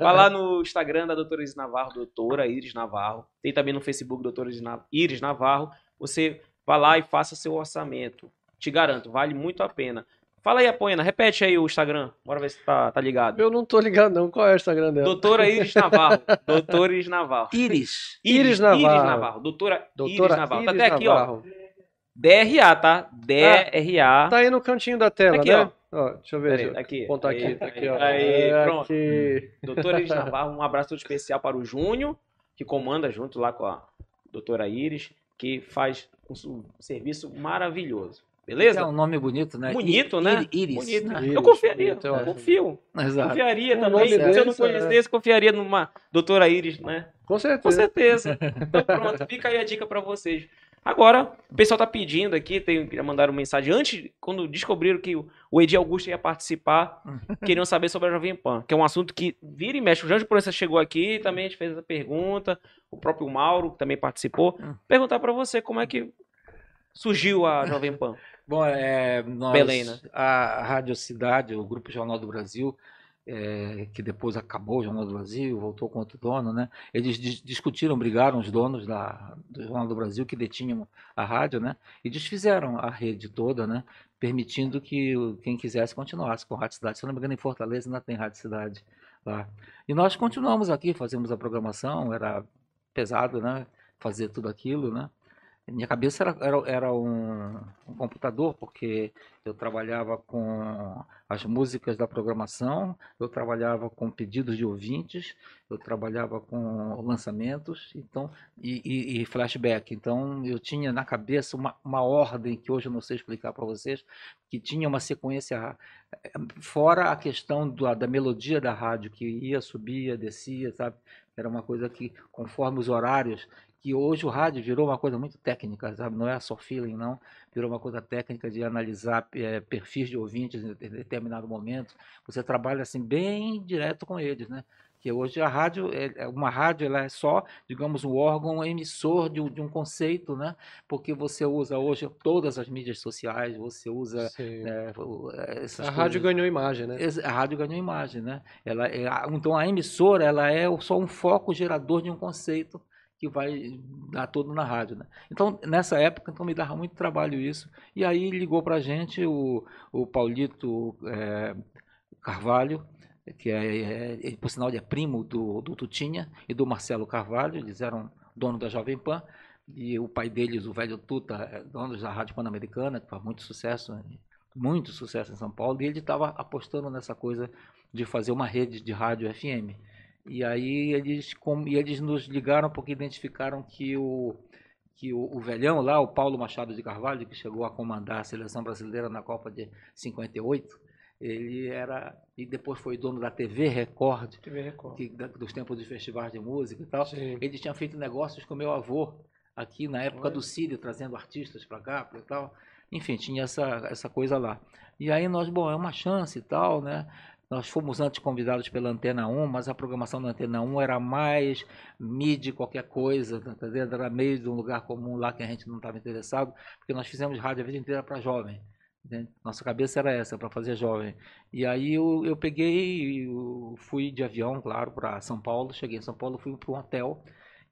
Vai lá no Instagram da doutora Iris Navarro, doutora Iris Navarro. Tem também no Facebook, doutora Iris Navarro. Você vai lá e faça seu orçamento. Te garanto, vale muito a pena. Fala aí, Apoena, repete aí o Instagram. Bora ver se tá, tá ligado. Eu não tô ligado, não. Qual é o Instagram dela? Doutora Iris [laughs] Navarro. doutora Iris Navarro. Íris. Iris Navarro. Iris Navarro. Doutora, Doutora Iris Navarro. Tá Iris até aqui, ó. Navarro. DRA, tá? DRA. Tá aí no cantinho da tela, Aqui, né? ó. Ó, deixa eu ver. Pera deixa aí, eu aqui. apontar Aí, aqui. tá aqui, ó. aí, É, pronto. aqui. Doutor Iris [laughs] Navarro, um abraço especial para o Júnior, que comanda junto lá com a doutora Iris, que faz um serviço maravilhoso. Beleza? É um nome bonito, né? Bonito, I- né? Iris. Bonito. né? Iris, Eu confiaria, bonito, eu confio. Exato. Confiaria Um também. Se eu não desse, conhecesse, confiaria numa doutora Iris, né? Com Com certeza. certeza. Então pronto, fica aí a dica pra vocês. Agora, o pessoal tá pedindo aqui, tem, mandaram mensagem antes, quando descobriram que o Edi Augusto ia participar, queriam saber sobre a Jovem Pan, que é um assunto que vira e mexe. O Jorge Proença chegou aqui, também a gente fez essa pergunta, o próprio Mauro que também participou. Hum. Perguntar pra você como é que surgiu a Jovem Pan. Bom, é, nós, Belém, né? a Rádio Cidade, o Grupo Jornal do Brasil, é, que depois acabou o Jornal do Brasil, voltou com outro dono, né? Eles dis- discutiram, brigaram os donos da, do Jornal do Brasil que detinham a rádio, né? E desfizeram a rede toda, né? Permitindo que quem quisesse continuasse com a Rádio Cidade. Se eu não me engano, em Fortaleza ainda tem Rádio Cidade lá. E nós continuamos aqui, fazemos a programação, era pesado, né? Fazer tudo aquilo, né? Minha cabeça era, era, era um, um computador, porque eu trabalhava com as músicas da programação, eu trabalhava com pedidos de ouvintes, eu trabalhava com lançamentos então e, e- e flashback. Então eu tinha na cabeça uma, uma ordem que hoje eu não sei explicar para vocês, que tinha uma sequência, fora a questão da, da melodia da rádio, que ia, subia, descia, sabe? Era uma coisa que, conforme os horários, que hoje o rádio virou uma coisa muito técnica, sabe? Não é só feeling, não. Virou uma coisa técnica de analisar eh, perfis de ouvintes em de- determinado momento. Você trabalha assim bem direto com eles, né? Que hoje a rádio, é- é- uma rádio, ela é só, digamos, um órgão emissor de, um- de um conceito, né? Porque você usa hoje todas as mídias sociais, você usa Sim. eh, eh, A rádio coisas. ganhou imagem, né? A rádio ganhou imagem, né? Ela é, então a emissora ela é só um foco gerador de um conceito que vai dar todo na rádio, né? Então nessa época então me dava muito trabalho isso e aí ligou para gente o, o Paulito eh, Carvalho que é, é, ele, por sinal ele é primo do, do Tutinha e do Marcelo Carvalho, eles eram dono da Jovem Pan e o pai deles, o velho Tuta, é dono da Rádio Pan-Americana, que faz muito sucesso muito sucesso em São Paulo, e ele estava apostando nessa coisa de fazer uma rede de rádio FM. E aí eles, com, e eles nos ligaram porque identificaram que o que o, o velhão lá, o Paulo Machado de Carvalho, que chegou a comandar a seleção brasileira na Copa de 58, ele era e depois foi dono da TV Record, TV Record. que, da- dos tempos de festivais de música e tal. Sim. Ele tinha feito negócios com meu avô aqui na época do Sírio, trazendo artistas para cá e tal. Enfim, tinha essa, essa coisa lá. E aí nós, bom, é uma chance e tal, né? Nós fomos antes convidados pela Antena 1, mas a programação da Antena 1 era mais mídia, qualquer coisa, tá? Era meio de um lugar comum lá que a gente não estava interessado, porque nós fizemos rádio a vida inteira para jovem. Nossa cabeça era essa, para fazer jovem. E aí eu, eu peguei, eu fui de avião, claro, para São Paulo. Cheguei em São Paulo, fui para um hotel.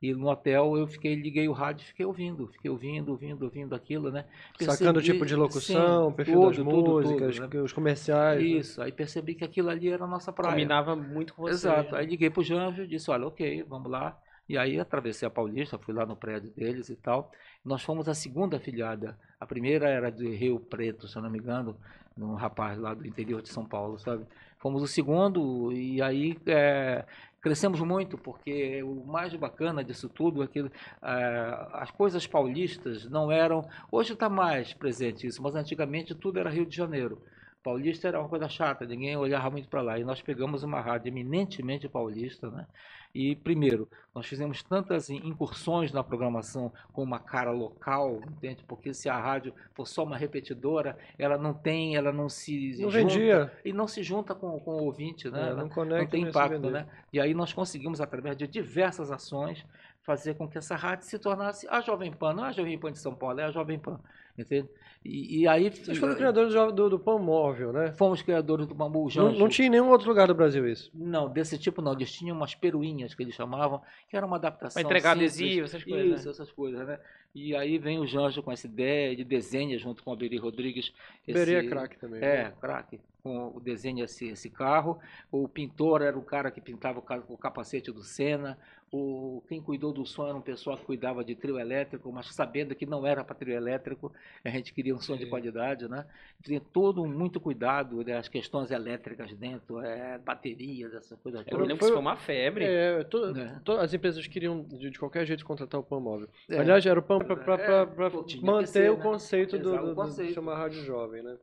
E no hotel eu fiquei, liguei o rádio e fiquei ouvindo, fiquei ouvindo, ouvindo, ouvindo aquilo, né? Sacando o Percebi- tipo de locução, sim, perfil tudo, das tudo, músicas, tudo, né? os comerciais. né? Isso, aí percebi que aquilo ali era a nossa praia. Combinava muito com você. Exato. Aí liguei pro Janjo e disse, olha, ok, vamos lá. E aí atravessei a Paulista, fui lá no prédio deles e tal. Nós fomos a segunda afiliada. A primeira era de Rio Preto, se eu não me engano, um rapaz lá do interior de São Paulo, sabe? Fomos o segundo e aí é, crescemos muito, porque o mais bacana disso tudo é que é, as coisas paulistas não eram... Hoje está mais presente isso, mas antigamente tudo era Rio de Janeiro. Paulista era uma coisa chata, ninguém olhava muito para lá. E nós pegamos uma rádio eminentemente paulista, né? E, primeiro, nós fizemos tantas in- incursões na programação com uma cara local, entende? Porque se a rádio for só uma repetidora, ela não tem, ela não se Não junta, vendia. e não se junta com, com o ouvinte, né? É, Ela não conecta, não tem não impacto, né? E aí nós conseguimos, através de diversas ações, fazer com que essa rádio se tornasse a Jovem Pan, não é a Jovem Pan de São Paulo, é a Jovem Pan, entende? E, e aí Vocês foram criadores do, do, do Pão Móvel, né? fomos criadores do Bambu Não, Janjo. não tinha em nenhum outro lugar do Brasil isso. Não, desse tipo não. Eles tinham umas peruinhas que eles chamavam, que era uma adaptação. Pra entregar simples. adesivo, essas coisas, Isso, essas coisas, né? E aí vem o Janjo com essa ideia, ele desenha junto com o Beri Rodrigues. esse- Berê é craque também. É, craque. Com o desenho desse esse carro. O pintor era o cara que pintava o, ca- o capacete do Senna. O, quem cuidou do som era um pessoal que cuidava de trio elétrico, mas sabendo que não era para trio elétrico, a gente queria um som de Sim. qualidade, né? Tinha todo muito cuidado das questões elétricas dentro, é, baterias, essas coisas Eu Era- lembro que isso foi uma febre. É, to- É. to- as empresas queriam de, de qualquer jeito contratar o PAN móvel. É. Aliás, era o PAN para É, que manter ser, o né? conceito do, Exato, do, do, conceito. de chamar rádio jovem, né?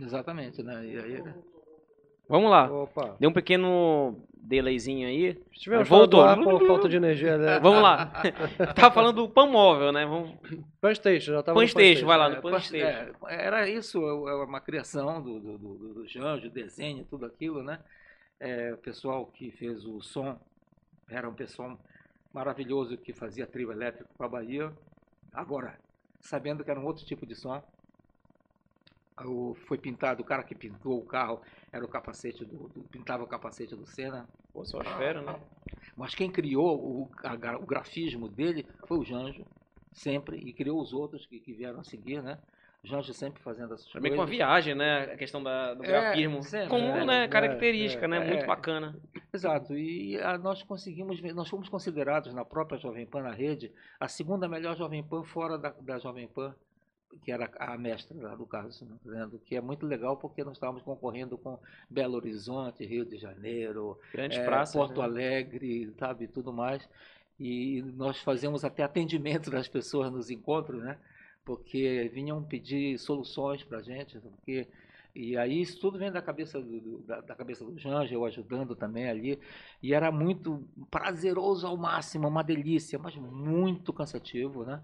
Exatamente, né? E aí, Vamos lá. Opa. Deu um pequeno delayzinho aí. Tivemos Voltou. por falta de energia elétrica. Vamos lá. [laughs] Tava falando do pan móvel, né? Vamos... Playstation, já tava Playstation, vai lá, É, no pois- Playstation. é, era isso, é uma criação do, do, do, do Janjo, desenho, tudo aquilo, né? É, o pessoal que fez o som era um pessoal maravilhoso que fazia trio elétrico para a Bahia. Agora, sabendo que era um outro tipo de som, o, foi pintado, o cara que pintou o carro era o capacete do, do- pintava o capacete do Senna. Pô, só espera, né? Mas quem criou o, a o grafismo dele foi o Janjo, sempre, e criou os outros que, que vieram a seguir, né? Janjo sempre fazendo essas Também com a coisas. viagem, né? A questão da, do É, grafismo. sempre, Comum, é, né? é, Característica, é, né? Muito é. bacana. Exato, e ah, nós conseguimos, ver- nós fomos considerados na própria Jovem Pan, na rede, a segunda melhor Jovem Pan fora da, da Jovem Pan, que era a mestra lá do caso, né, que é muito legal porque nós estávamos concorrendo com Belo Horizonte, Rio de Janeiro, Grandes é, praças. Porto né? Alegre, sabe, tudo mais. E nós fazemos até atendimento das pessoas nos encontros, né? Porque vinham pedir soluções para a gente, porque e aí isso tudo vem da cabeça do, do- da, da cabeça do Janjo, eu ajudando também ali, e era muito prazeroso ao máximo, uma delícia, mas muito cansativo, né?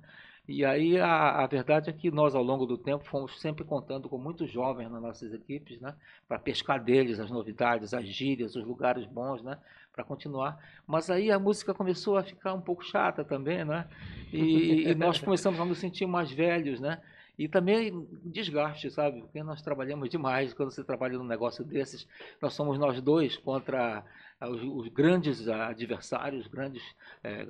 E aí a, a verdade é que nós ao longo do tempo fomos sempre contando com muitos jovens nas nossas equipes, né? Para pescar deles as novidades, as gírias, os lugares bons, né? Para continuar. Mas aí a música começou a ficar um pouco chata também, né? E, e nós [laughs] começamos a nos sentir mais velhos, né? E também desgaste, sabe? Porque nós trabalhamos demais. Quando você trabalha num negócio desses, nós somos nós dois contra os, os grandes adversários, grandes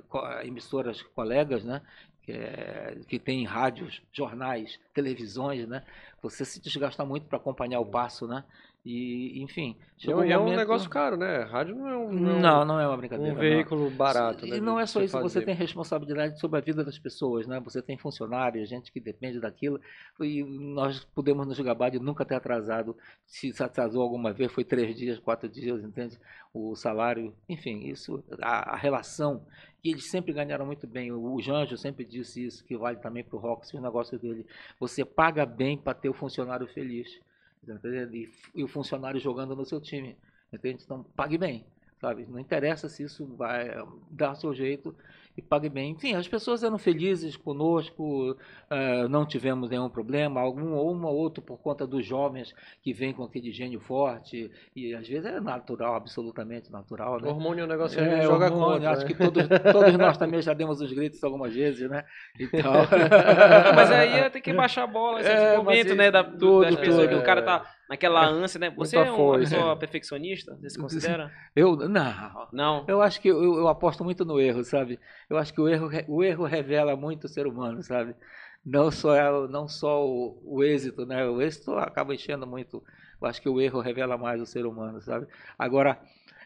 co- emissoras colegas, né? Que, é, que tem rádios, jornais, televisões, né? Você se desgasta muito para acompanhar o passo, né? E, enfim, E é um- e é um momento- negócio caro, né? Rádio não é um, não é Não, não é uma brincadeira. um não. veículo barato. E né, não de é só isso, você fazer. tem responsabilidade sobre a vida das pessoas, né? Você tem funcionários, gente que depende daquilo, e nós podemos nos gabar de nunca ter atrasado. Se atrasou alguma vez, foi três dias, quatro dias, entende? O salário, enfim, isso, a, a relação, e eles sempre ganharam muito bem. O, o Janjo sempre disse isso, que vale também para o Rox, o negócio dele. Você paga bem para ter o funcionário feliz? E, e o funcionário jogando no seu time, entende? Então, pague bem sabe? Não interessa se isso vai eh, dar o seu jeito e pague bem. Enfim, as pessoas eram felizes conosco, eh, não tivemos nenhum problema, algum ou um ou outro por conta dos jovens que vêm com aquele gênio forte e às vezes é natural, absolutamente natural, O né? hormônio é um negócio que É, joga hormônio, contra. acho né? que todos, [laughs] todos nós também já demos uns gritos algumas vezes, né? Então, [laughs] Mas aí tem que baixar a bola, esse É, momento, né? Da, tudo, do- das pessoas tudo, que o cara é. tá naquela ânsia, né? Você é Muita uma foice. pessoa perfeccionista? Você se considera? [laughs] eu não, Não. Eu acho que eu, eu aposto muito no erro, sabe? Eu acho que o erro, o erro revela muito o ser humano, sabe? Não só, é não só o, o êxito, né? O êxito acaba enchendo muito. Eu acho que o erro revela mais o ser humano, sabe? Agora,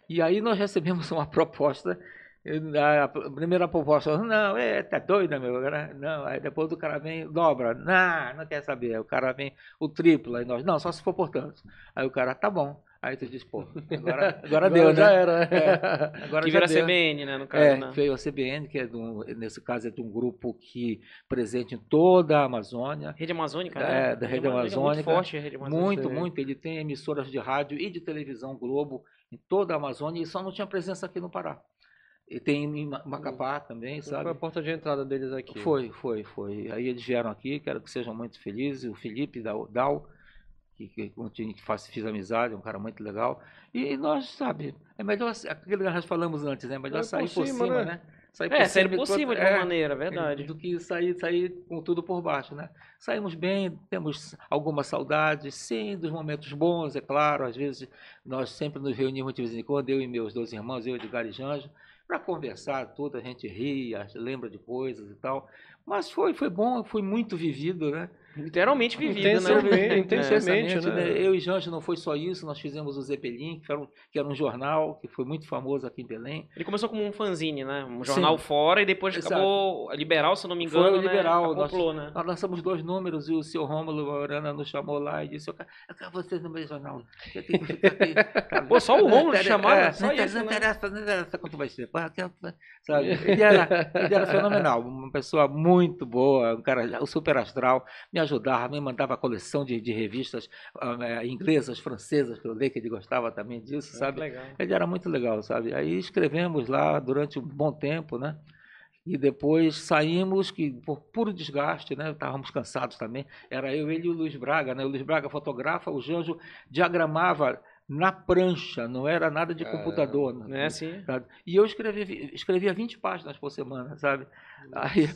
e aí nós recebemos [laughs] uma proposta. E A primeira proposta, não, é, tá doido, meu? Agora, Não, aí depois o cara vem, dobra, não, não quer saber. O cara vem o triplo, aí nós, não, só se for por tanto. Aí o cara, tá bom. Aí tu diz, pô, agora, agora [laughs] deu, já né? era. É, agora que já vira deu. CBN, né? No caso, É, né? veio a CBN, que é de um, nesse caso é de um grupo que presente em toda a Amazônia. Rede Amazônica, É, né? da Rede É muito Amazônica. forte a Rede Amazônica. Muito, muito. Ele tem emissoras de rádio e de televisão Globo em toda a Amazônia e só não tinha presença aqui no Pará. E tem em Ma- Macapá também, Foi a sabe? porta de entrada deles aqui. Foi, foi, foi. Aí eles vieram aqui, quero que sejam muito felizes. O Felipe Dal, que, que, que faz, fiz amizade, um cara muito legal. E nós, sabe, é melhor, aquilo que nós falamos antes, né? É melhor Sair sair por por cima, cima, né? né? Sair É, saíram por cima de é, uma maneira, verdade. do que sair, sair com tudo por baixo, né? Saímos bem, temos alguma saudade, sim, dos momentos bons, é claro. Às vezes nós sempre nos reunimos de vez em quando, eu e meus dois irmãos, eu, Edgar e Janjo, para conversar tudo, a gente ri, lembra de coisas e tal. Mas foi, foi bom, foi muito vivido, né? Literalmente vivido, Intensamente, né? intensamente, Intensamente, né? Eu e Janjo não foi só isso, nós fizemos o Zeppelin, que era, um, que era um jornal que foi muito famoso aqui em Belém. Ele começou como um fanzine, né? Um jornal fora e depois Exato. acabou Liberal, se eu não me Foi engano, o Liberal, né? nós- né? Nós lançamos dois números e o seu Rômulo Orana nos chamou lá e disse: Eu quero, eu quero vocês no meu jornal. Eu tenho que ficar aqui. [laughs] Sabe? Pô, só o Rômulo chamava? interessa, Só não isso, interessa, né? não interessa, quanto vai ser. Sabe? Ele, [laughs] era, ele era fenomenal, uma pessoa muito boa, um cara o super astral, me ajudava, me mandava coleção de, de revistas ah, eh, inglesas, francesas, que eu li, que ele gostava também disso, sabe? Legal. Ele era muito legal, sabe? Aí escrevemos lá durante um bom tempo, né? E depois saímos, que por puro desgaste, né? Estávamos cansados também. Era eu, ele e o Luiz Braga, né? O Luiz Braga fotografa, o Janjo diagramava na prancha, não era nada de computador. Não né? é assim? sabe? E eu escrevia, escrevia 20 páginas por semana, sabe? Aí,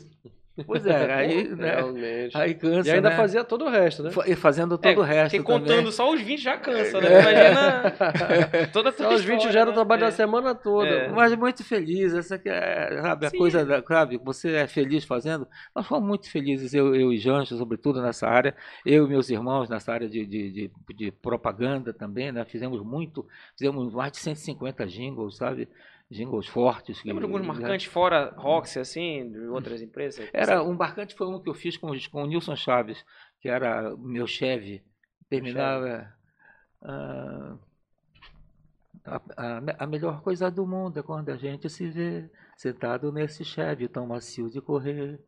pois é, [laughs] aí, né? Realmente. Aí cansa, E ainda né? fazia todo o resto, né? Fa- e fazendo todo o resto Porque contando também. só os 20 já cansa, né? É. Imagina [laughs] toda Só os 20 história, já era o né? trabalho É. da semana toda. É. Mas muito feliz, essa que é, sabe, a Sim. coisa, da, sabe, você é feliz fazendo. Nós fomos muito felizes, eu, eu e Jancho, sobretudo nessa área, eu e meus irmãos nessa área de, de, de, de propaganda também, né? Fizemos muito, fizemos mais de 150 jingles, sabe? Jingles fortes. que- Lembra alguns marcantes fora Roxy, assim, de outras empresas? Era, um marcante foi um que eu fiz com, com o Nilson Chaves, que era meu chefe. Terminava. ah, a, a, a melhor coisa do mundo é quando a gente se vê sentado nesse cheve tão macio de correr.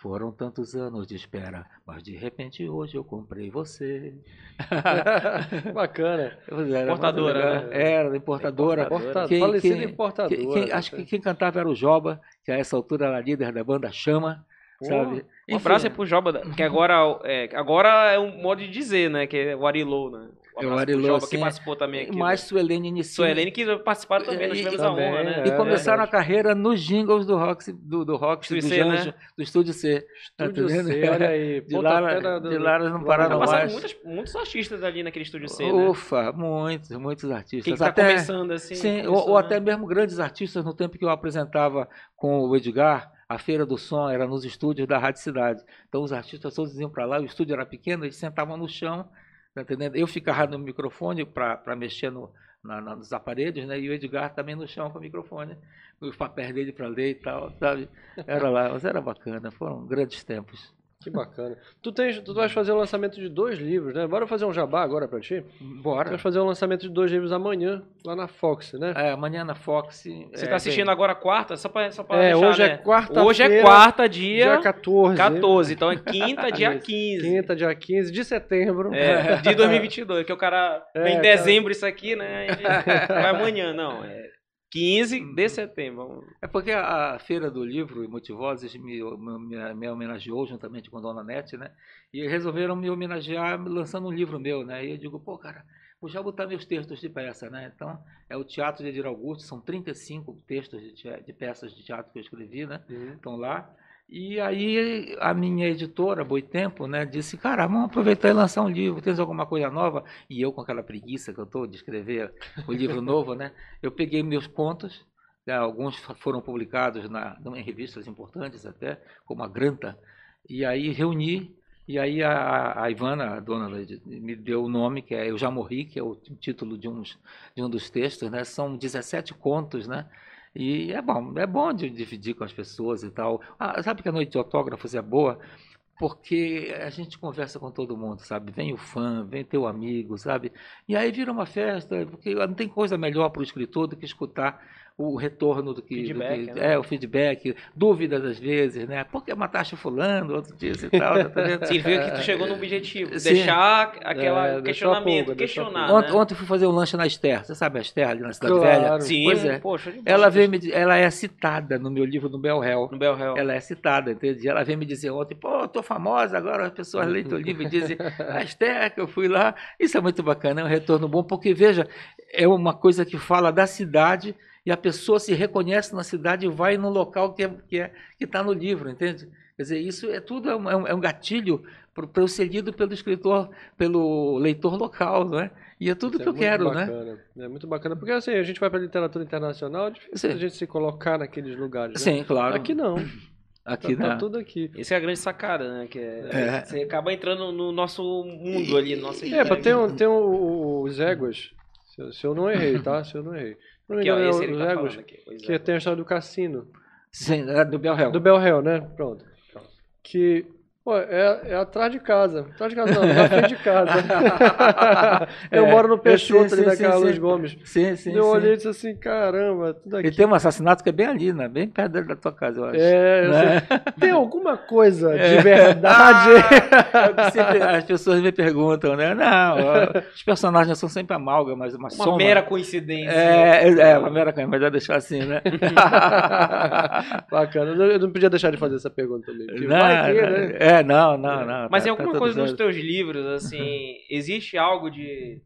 Foram tantos anos de espera, mas de repente hoje eu comprei você. [laughs] Bacana. Pois era, Importadora, né? Era, importadora. Importa... Quem- Falecida quem- importadora. Quem- quem- acho que quem cantava era o Joba, que a essa altura era líder da banda Chama, Pô, sabe? Um abraço aí pro Joba, que agora é, agora é um modo de dizer, né? Que é o Arilô, né? Um É pro Arilô, Joba, que participou também aqui. Mais né? Suelene Inicio. Suelene que participaram também, nós tivemos e- a honra, né? também, E é começaram a verdade. carreira nos jingles do Rock, do, do Rock, do Estúdio C, né? Janjo, do Estúdio C. Tá Estúdio entendendo? C, olha aí. [laughs] De lá, da- de lá eles não pararam Tá mais. muitas, muitos artistas ali naquele estúdio C, né? Ufa, muitos, muitos artistas. Quem que tá até, começando assim. sim, ou, começou, ou né? até mesmo grandes artistas no tempo que eu apresentava com o Edgar, a Feira do Som era nos estúdios da Rádio Cidade. Então os artistas todos iam para lá, o estúdio era pequeno, eles sentavam no chão, tá entendendo? Eu ficava no microfone para mexer no, na- na- nos aparelhos, né? E o Edgar também no chão com o microfone, os papéis dele para ler e tal, sabe? Era lá, mas era bacana, foram grandes tempos. Que bacana. Tu, tens, tu vais fazer o lançamento de dois livros, né? Bora fazer um jabá agora pra ti? Tu Bora. vais fazer o lançamento de dois livros amanhã, lá na Fox, né? É, amanhã na Fox. Você tá assistindo agora quarta? Só pra, só pra É, deixar, hoje é né? quarta-feira, Hoje é quarta, Dia dia, 14. 14. Então é quinta, dia Isso. 15. Quinta, dia 15 de setembro. É, de 2022, que o cara [laughs] É, vem em cara. dezembro isso aqui, né? [laughs] Vai amanhã, não. É 15 de setembro. Vamos- É porque a, a Feira do Livro e Multivozes me, me, me homenageou juntamente com Dona Nete, né? E resolveram me homenagear lançando um livro meu, né? E eu digo, pô, cara, vou já botar meus textos de peça, né? Então, é o Teatro de Edir Augusto, são 35 textos de, de peças de teatro que eu escrevi, né? Uhum. Estão lá. E aí a minha editora, Boitempo, né, disse, cara, vamos aproveitar e lançar um livro, tens alguma coisa nova? E eu com aquela preguiça que eu estou de escrever o livro novo, né, eu peguei meus contos, né, alguns foram publicados na, em revistas importantes até, como a Granta, e aí reuni, e aí a, a Ivana, a dona me deu o nome, que é Eu Já Morri, que é o título de, uns, de um dos textos, né, são 17 contos, né, e é bom, é bom de dividir com as pessoas e tal. Ah, sabe que a noite de autógrafos é boa? Porque a gente conversa com todo mundo, sabe? Vem o fã, vem teu amigo, sabe? E aí vira uma festa, porque não tem coisa melhor para o escritor do que escutar o retorno do que. do Feedback, que- né? É, o feedback, dúvidas às vezes, né? Por que mataste fulano, outro dia e tal, tá vendo? [laughs] Significa que tu chegou no objetivo. Sim. Deixar aquela É, questionamento, a questionar. né? ontem eu fui fazer um lanche na Esther, você sabe a Esther ali na Cidade Claro. Velha? Sim, Pois é. poxa. Ela, veio me, ela é citada no meu livro no Bel Hell. No Bel Hell. Ela é citada, entende? Ela veio me dizer ontem, pô, eu tô famosa agora, as pessoas leem teu livro e dizem, [laughs] a Esther, que eu fui lá. Isso é muito bacana, é um retorno bom, porque, veja, é uma coisa que fala da cidade e a pessoa se reconhece na cidade e vai no local que é, que é, que está no livro, entende? Quer dizer, isso é tudo é um, é um- é gatilho eu lido pelo escritor, pelo leitor local, não é? E é tudo Isso que eu muito quero, né? bacana. É muito bacana, porque assim, a gente vai para literatura internacional, é difícil Sim. a gente se colocar naqueles lugares. né? Sim, claro. Aqui não. aqui tá, tá na. tudo aqui. Esse é a grande sacada, né? Que é, É. Você acaba entrando no nosso mundo ali, no nosso É, tem, um, tem um, os éguas. Se, eu- se eu não errei, tá? Se eu não errei. Aqui, ó, engano, é esse ele tá éguas, falando aqui. Que é. tem a história do cassino. Sim, é do Belhel. Do Bel Hell, né? Pronto. Que, pô, é, é atrás de casa. Atrás de casa não, na frente de casa. [laughs] eu É, moro no Peixoto sei, ali sim, da sim, Carlos sim. Gomes. Sim, sim, eu sim. olhei e disse assim, caramba, tudo aqui. E tem um assassinato que é bem ali, né? Bem perto da- tua casa, eu acho. É, eu Né? sei. tem alguma coisa [laughs] É. de verdade? É sempre as pessoas me perguntam, né? Não, os personagens são sempre amálgamas, uma, Uma soma. mera coincidência. É, é, é, uma mera mas vai deixar assim, né? [laughs] Bacana. Eu não- podia deixar de fazer essa pergunta também. Não, vai que, né? É, não, não, não. Mas tá- em alguma tá coisa nos teus livros, [laughs] assim, existe algo de.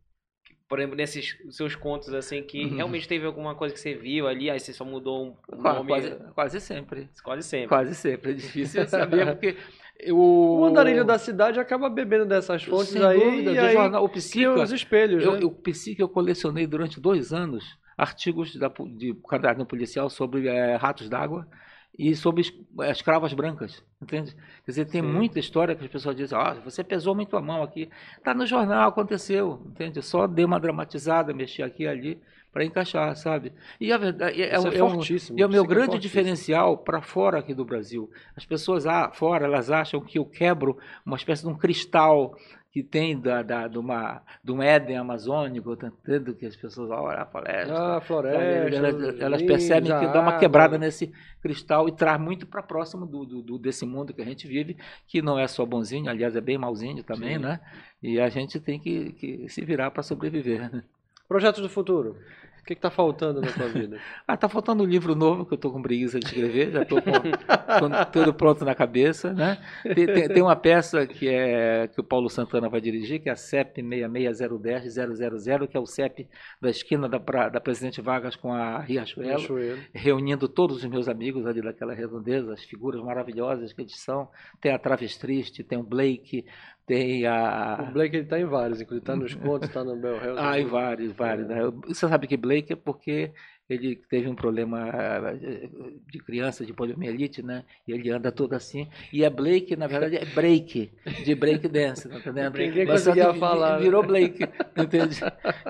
Por exemplo, nesses seus contos, assim, que Uhum. realmente teve alguma coisa que você viu ali, aí você só mudou um nome. Quase, quase sempre. quase sempre. Quase sempre. É difícil saber, [laughs] porque eu... O andarilho da cidade acaba bebendo dessas fontes Sem aí dúvida, e aí jornal, o Psica, os espelhos, eu, né? eu, Psica eu colecionei durante dois anos artigos da, de caderno policial sobre eh, ratos d'água e sobre es- as cravas brancas, entende? Quer dizer, tem Sim. muita história que as pessoas dizem, ah, você pesou muito a mão aqui. Tá no jornal, aconteceu, entende? Só dei uma dramatizada, mexi aqui e ali para encaixar, sabe? E a verdade é, é, é é um- fortíssimo. é o meu é grande fortíssimo. diferencial para fora aqui do Brasil. As pessoas ah, fora, elas acham que eu quebro uma espécie de um cristal que tem da, da, de, uma, de um Éden amazônico, entendendo? Que as pessoas olham a floresta. Ah, floresta. elas, elas percebem que dá uma quebrada nesse cristal e traz muito para próximo do, do, do- desse mundo que a gente vive, que não é só bonzinho, aliás, é bem malzinho também, Sim. né? E a gente tem que, que se virar para sobreviver. né? Projetos do futuro. O que está faltando na tua vida? [laughs] Ah, tá faltando um livro novo que eu tô com preguiça de escrever, já tô com, [laughs] com tudo pronto na cabeça, né? Tem, tem- tem uma peça que é que o Paulo Santana vai dirigir, que é a CEP 66010-000, que é o CEP da esquina da, da Presidente Vargas com a Riachuelo, Cachoeiro. reunindo todos os meus amigos ali daquela redondeza, as figuras maravilhosas que eles são. Tem a Traves Triste, tem o Blake, tem a... O Blake ele tá em vários, inclusive tá nos [laughs] contos, tá no Bell Hell. Ah, e vários, vários. né? Você sabe que Blake é porque ele teve um problema eh, de criança, de poliomielite, né? E ele anda todo assim. E é Blake, na verdade, é break, de break dance, tá entendendo? Ninguém conseguia falar, né? Virou Blake, entende?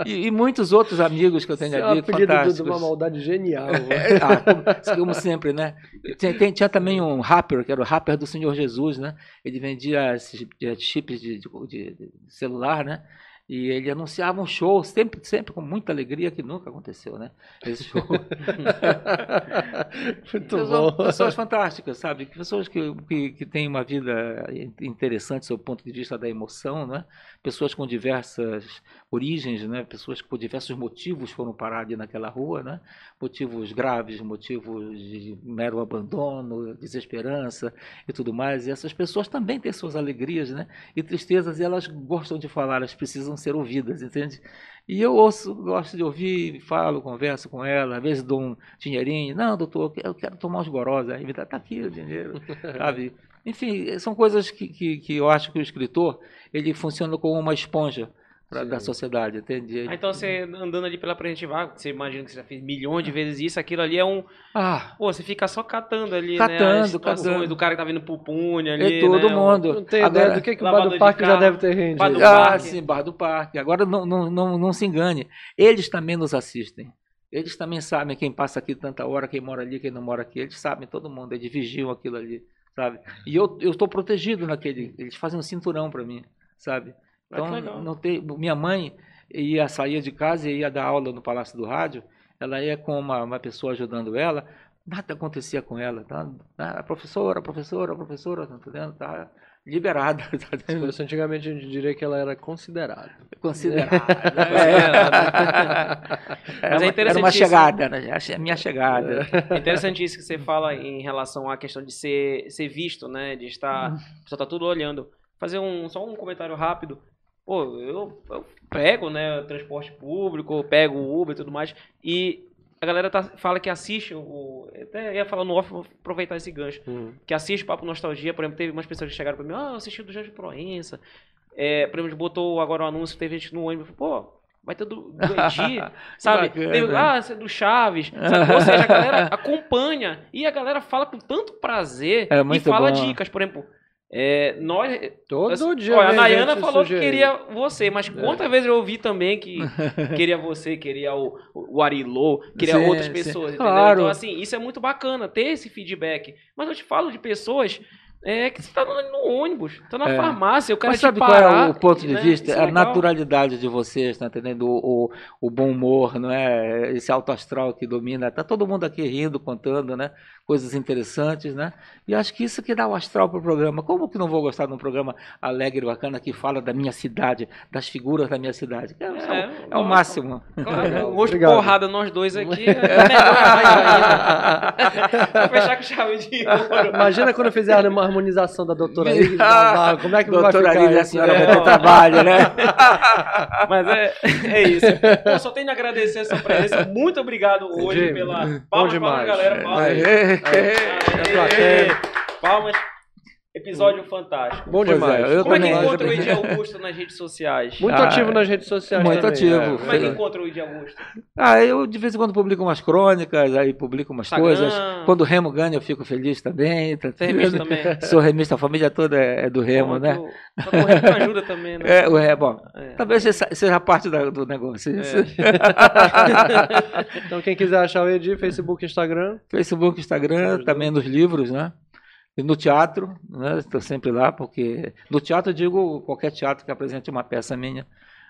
E, e muitos outros amigos que eu tenho Esse é ali, apelido de- fantásticos. uma maldade genial. É, ah, como, como sempre, né? Tem- tem- tinha também um rapper, que era o rapper do Senhor Jesus, né? Ele vendia esses eh, chips de- de- de celular, né? E ele anunciava um show, sempre, sempre com muita alegria, que nunca aconteceu, né? Esse show. [laughs] [laughs] Muito pessoas, bom. pessoas fantásticas, sabe? Pessoas que, que, que têm uma vida interessante sob o ponto de vista da emoção, né? Pessoas com diversas origens, né? Pessoas que por diversos motivos foram parar ali naquela rua, né? Motivos graves, motivos de mero abandono, desesperança e tudo mais. E essas pessoas também têm suas alegrias, né? E tristezas, e elas gostam de falar, elas precisam ser ouvidas, entende? E eu ouço, gosto de ouvir, falo, converso com ela, às vezes dou um dinheirinho. Não, doutor, eu quero- eu quero tomar uns gorós. Aí me dá, tá aqui o dinheiro, [laughs] sabe? Enfim, são coisas que, que, que eu acho que o escritor, ele funciona como uma esponja pra, da sociedade, entende? Ele- Ah, então você andando ali pela Presidente Vargas, você imagina que você já fez milhões de vezes isso, aquilo ali é um. Ah, Pô, você fica só catando ali, né? Catando, situações catando. do cara que tá vindo pro punho ali. é todo né? mundo. Não tenho Agora- ideia do que, que o bar do de parque já deve ter rendido. bar do ah, parque. sim, Bar do Parque. Agora não, não, não, não se engane. Eles também nos assistem. Eles também sabem quem passa aqui tanta hora, quem mora ali, quem não mora aqui. Eles sabem, todo mundo. Eles vigiam aquilo ali, sabe? E eu eu estou protegido naquele. Eles fazem um cinturão para mim, sabe? Ah, Então, não tem. Minha mãe ia sair de casa e ia dar aula no Palácio do Rádio. Ela ia com uma, uma pessoa ajudando ela. Nada acontecia com ela, tá? Ah, professora, professora, professora, tá entendendo? Tá liberada, [laughs] tá antigamente, a gente diria que ela era considerada. [laughs] considerada. [laughs] Mas é Era, uma- era uma chegada, né? A che- minha chegada. É interessante isso que você fala em relação à questão de ser, ser visto, né? De estar. Uhum. A pessoa tá tudo olhando. Fazer um, só um comentário rápido. Pô, eu, eu pego, né? Transporte público, eu pego o Uber e tudo mais. E a galera tá, fala que assiste o. Até ia falar no off, vou aproveitar esse gancho. Hum. Que assiste Papo Nostalgia, por exemplo, teve umas pessoas que chegaram pra mim, ah, eu assisti do Jorge Proença. É, por exemplo, botou agora o anúncio, teve gente no ônibus, pô, vai ter do, do [laughs] sabe? Tem, ah, você é do Chaves. sabe? Ou seja, a galera [laughs] acompanha e a galera fala com tanto prazer É e fala bom. dicas. Por exemplo, é, nós. Todo assim, dia. olha, a Nayana falou que queria você, mas quantas vezes eu ouvi também que [laughs] queria você, queria o, o Arilô, queria Sim, outras sim. pessoas, entendeu? Claro. Então, assim, isso é muito bacana, ter esse feedback. Mas eu te falo de pessoas é, que você tá no, no ônibus, tá na É. farmácia, o cara Mas sabe qual parar, é o ponto de né? vista? É a legal. naturalidade de vocês, tá entendendo? O, o, o bom humor, não é? Esse alto astral que domina. Tá todo mundo aqui rindo, contando, né? Coisas interessantes, né? E acho que isso que dá o astral pro programa. Como que não vou gostar de um programa alegre, bacana, que fala da minha cidade, das figuras da minha cidade? É, é o- É, é o máximo. Claro, [laughs] um gosto de Obrigado. porrada nós dois aqui [laughs] é. [laughs] Vou fechar com chave de ouro. Imagina quando eu fizer a harmonização da doutora Navarro, como é que vai Doutora ficar Lídia, a isso? senhora É. vai ter trabalho, né? Mas é, é isso. Só tenho a agradecer a sua presença. Muito obrigado hoje Jimmy, pela palmas, palmas, demais. galera. Palmas. [laughs] Aí. Episódio fantástico. Bom Pois é, demais. eu Como é que encontra o Edi Augusto nas redes sociais? Muito Ah, ativo nas redes sociais muito também, ativo. é. Como é que encontra o Edi Augusto? Ah, eu de vez em quando publico umas crônicas, aí publico umas Instagram. coisas. Quando o Remo ganha, eu fico feliz também. tá é remista também? [laughs] Sou remista, a família toda é é do Remo, né? Só que o Remo ajuda também, né? [laughs] É, o Remo, bom, É. talvez seja parte da- do negócio. isso. [laughs] Então quem quiser achar o Edi, Facebook, Instagram. Facebook, Instagram, também nos livros, né? E no teatro, né? Estou sempre lá, porque no teatro eu digo qualquer teatro que apresente uma peça minha.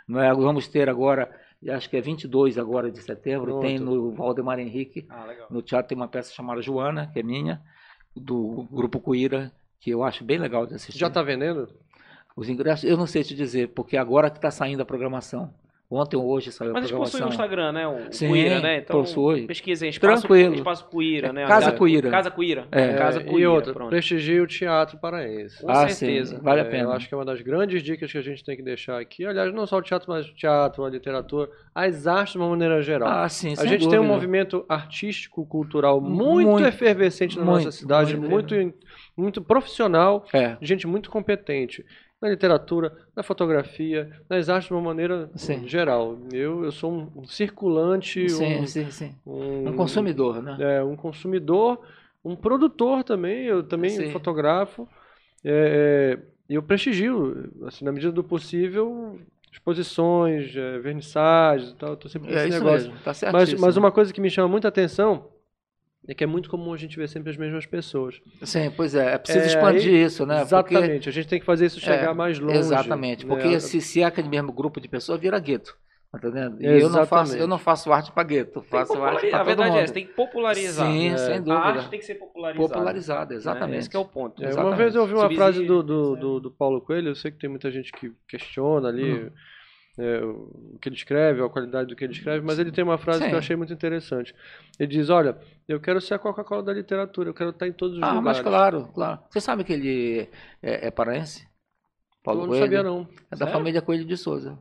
Não é? Vamos ter agora, acho que é 22 agora de setembro, Pronto. tem no Valdemar Henrique, Ah, no teatro tem uma peça chamada Joana, que é minha, do Grupo Cuíra, que eu acho bem legal de assistir. Já tá vendendo? Os ingressos, eu não sei te dizer, porque agora que está saindo a programação. Ontem ou hoje saiu Mas a eles possuem programação. o Instagram, né? O Sim, Cuíra, né? Então, possui. pesquisem. Espaço, Tranquilo. Espaço Cuíra, né? Casa Cuíra. Casa Cuíra. É. Casa Cuíra. e outra, pronto. prestigie o teatro paraense. Com Ah, certeza. sim, vale a É, pena. Eu acho que é uma das grandes dicas que a gente tem que deixar aqui. Aliás, não só o teatro, mas o teatro, a literatura, as artes de uma maneira geral. Ah, sim, a sem gente tem um dúvida. movimento artístico, cultural muito, Muito, efervescente na muito, nossa cidade, muito. muito, muito profissional, É, gente muito competente. Na literatura, na fotografia, nas artes de uma maneira Sim. geral. Eu, eu sou um, circulante, sim, um, sim, sim. um, Um consumidor, né? é, um consumidor, um produtor também, eu também fotografo. É, é, eu prestigio, assim, na medida do possível, exposições, é, vernissagens e tal. Eu tô sempre É, nesse isso negócio. mesmo, tá Mas, mas uma coisa que me chama muita atenção é que é muito comum a gente ver sempre as mesmas pessoas. Sim, pois é, é preciso É, expandir aí- isso, né? Exatamente, a gente tem que fazer isso chegar É, mais longe. Exatamente, né? porque se, se é aquele mesmo grupo de pessoas, vira gueto. Tá entendendo? E eu não, faço, eu não faço arte para gueto, faço arte para A todo verdade mundo. é essa, tem que popularizar. Sim, É. sem A dúvida. arte tem que ser popularizada. Popularizada, Né? exatamente. Esse que é o ponto. É, uma vez eu ouvi uma Subsídio, frase do, do, né? do, do Paulo Coelho, eu sei que tem muita gente que questiona ali Hum. É, o que ele escreve, a qualidade do que ele escreve, mas ele tem uma frase que Sim. eu achei muito interessante. Ele diz, olha, eu quero ser a Coca-Cola da literatura, eu quero estar em todos os Ah, lugares. mas claro, claro. Você sabe que ele é, é paraense? Paulo eu não Coelho? sabia não. É da Sério? família Coelho de Souza.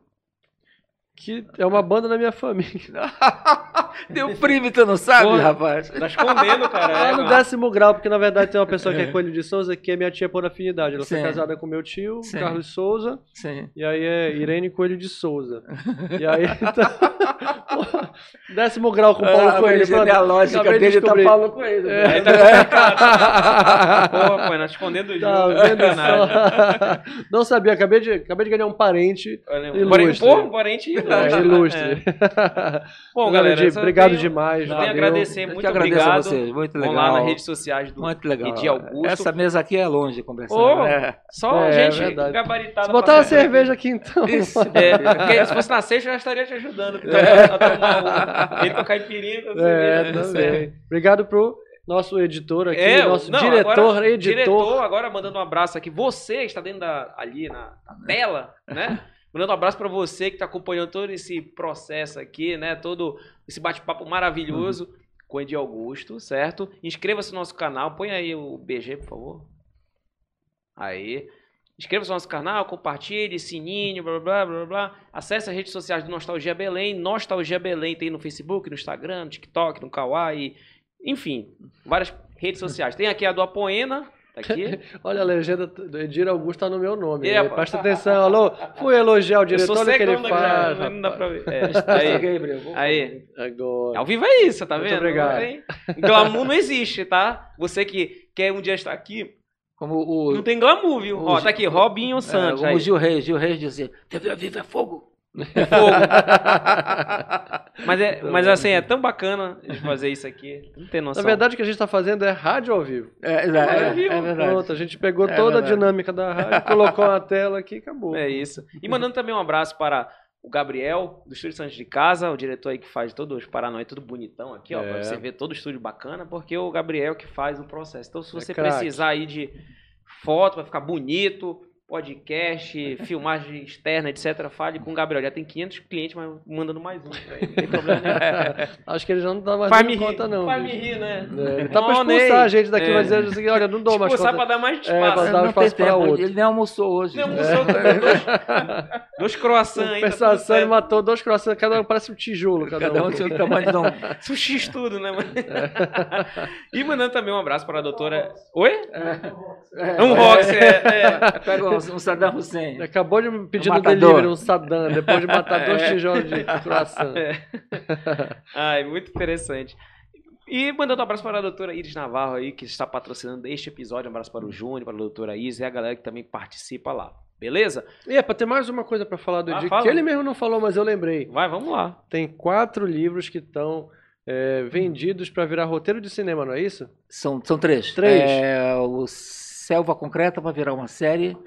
Que é uma banda da minha família. [laughs] Deu primo, tu não sabe, Porra. rapaz? Tá escondendo, cara. Lá É, no décimo grau, porque na verdade tem uma pessoa que é Coelho de Souza, que é minha tia por afinidade. Ela foi Sim. casada com meu tio, Sim. Carlos Souza, Sim. e aí é Irene Coelho de Souza. E aí, [laughs] então, décimo grau com Paulo a Coelho. Acabei de dele tá descobrir. Paulo Coelho. É. [laughs] Aí tá complicado. Pô, pô, nós escondendo o jogo. Tá vendo só? Não sabia, acabei de, acabei de ganhar um parente. Um parente, pô, um parente. É, [laughs] ilustre. É. [laughs] Bom, galera, obrigado tenho- demais. Valeu. agradecer, muito obrigado. a vocês, muito legal. Vão lá nas redes sociais do Muito legal. Edi Augusto. Essa mesa aqui é longe conversando, Ô, né? Só É, gente verdade. gabaritada. Se botar uma cerveja aqui então. Isso. [laughs] É, porque se fosse na sexta, eu já estaria te ajudando. Tomar o- ele com caipirinha. É, também. Obrigado pro nosso editor aqui, É, nosso não, diretor, agora, editor. Diretor, agora mandando um abraço aqui. Você está dentro da, ali na, na tela, né? Mandando um abraço para você que está acompanhando todo esse processo aqui, né? Todo esse bate-papo maravilhoso com o Edi Augusto, certo? Inscreva-se no nosso canal. Põe aí o BG, por favor. Aí. Inscreva-se no nosso canal, compartilhe, sininho, blá blá blá blá blá. Acesse as redes sociais do Nostalgia Belém. Nostalgia Belém tem no Facebook, no Instagram, no TikTok, no Kawaii. Enfim, várias redes sociais. Tem aqui a do Apoena, Tá aqui. [laughs] Olha, a legenda do Edir Augusto tá no meu nome. É, É. Presta atenção, alô. Fui elogiar o diretor, olha o que ele faz. não dá pra ver. É, aí, Gabriel, vou- aí. Agora. Ao vivo é isso, tá Muito vendo? obrigado. Glamour não existe, tá? Você que quer um dia estar aqui, Como o, não tem glamour, viu? o- Ó, tá aqui, Robinho é, Santos. aí. o Gil Reis. Gil Reis dizia, TV a viva é fogo. Fogo. [laughs] Mas, é, mas assim, é tão bacana de fazer isso aqui. Não tem Na noção. verdade, o que a gente tá fazendo é rádio ao vivo. É, é, é, é, é verdade. Pronto, a gente pegou É toda verdade. a dinâmica da rádio, [laughs] colocou na tela aqui e acabou. É isso. E mandando também um abraço para o Gabriel, do Estúdio Santos de Casa, o diretor aí que faz todos os Paranói, tudo bonitão aqui, ó, É. pra você ver todo o estúdio bacana, porque o Gabriel que faz o processo. Então, se É você precisar aí de foto pra ficar bonito, podcast, [laughs] filmagem externa, etc., fale com o Gabriel. Já tem 500 clientes, mas mandando mais um pra ele. Não tem problema nenhum. [laughs] Acho que ele já não tá mais Faz me rir, conta, não. faz me rir, né? É, ele tá pra Ó, Ney. expulsar a gente daqui, É. vai dizer assim, olha, não dou mais Expulsar conta. pra dar mais É, espaço. pra dar não espaço tem pra outro. ele nem almoçou hoje. Não, né? almoçou, [laughs] dois, dois croissants Compensação, ele matou dois croissants, cada um parece um tijolo. Cada, Cada um. um tinha o tamanho de um... Sushi tudo, né, mano? e mandando também um abraço para a doutora. Oi? É, Um Rox, é, é. Um, um Saddam Hussein. Acabou de me pedir Um no delivery um Saddam, depois de matar [laughs] dois É. tijolos de croissant. [laughs] Ai, muito interessante. E mandando um abraço para a doutora Iris Navarro aí, que está patrocinando este episódio. Um abraço para o Júnior, para a doutora Iris e a galera que também participa lá. Beleza? E é, pra ter mais uma coisa pra falar do Ah, Edir, fala. que ele mesmo não falou, mas eu lembrei. Vai, vamos lá. Tem quatro livros que estão é, vendidos pra virar roteiro de cinema, não é isso? São, são três. Três. É, o Selva Concreta para virar uma série,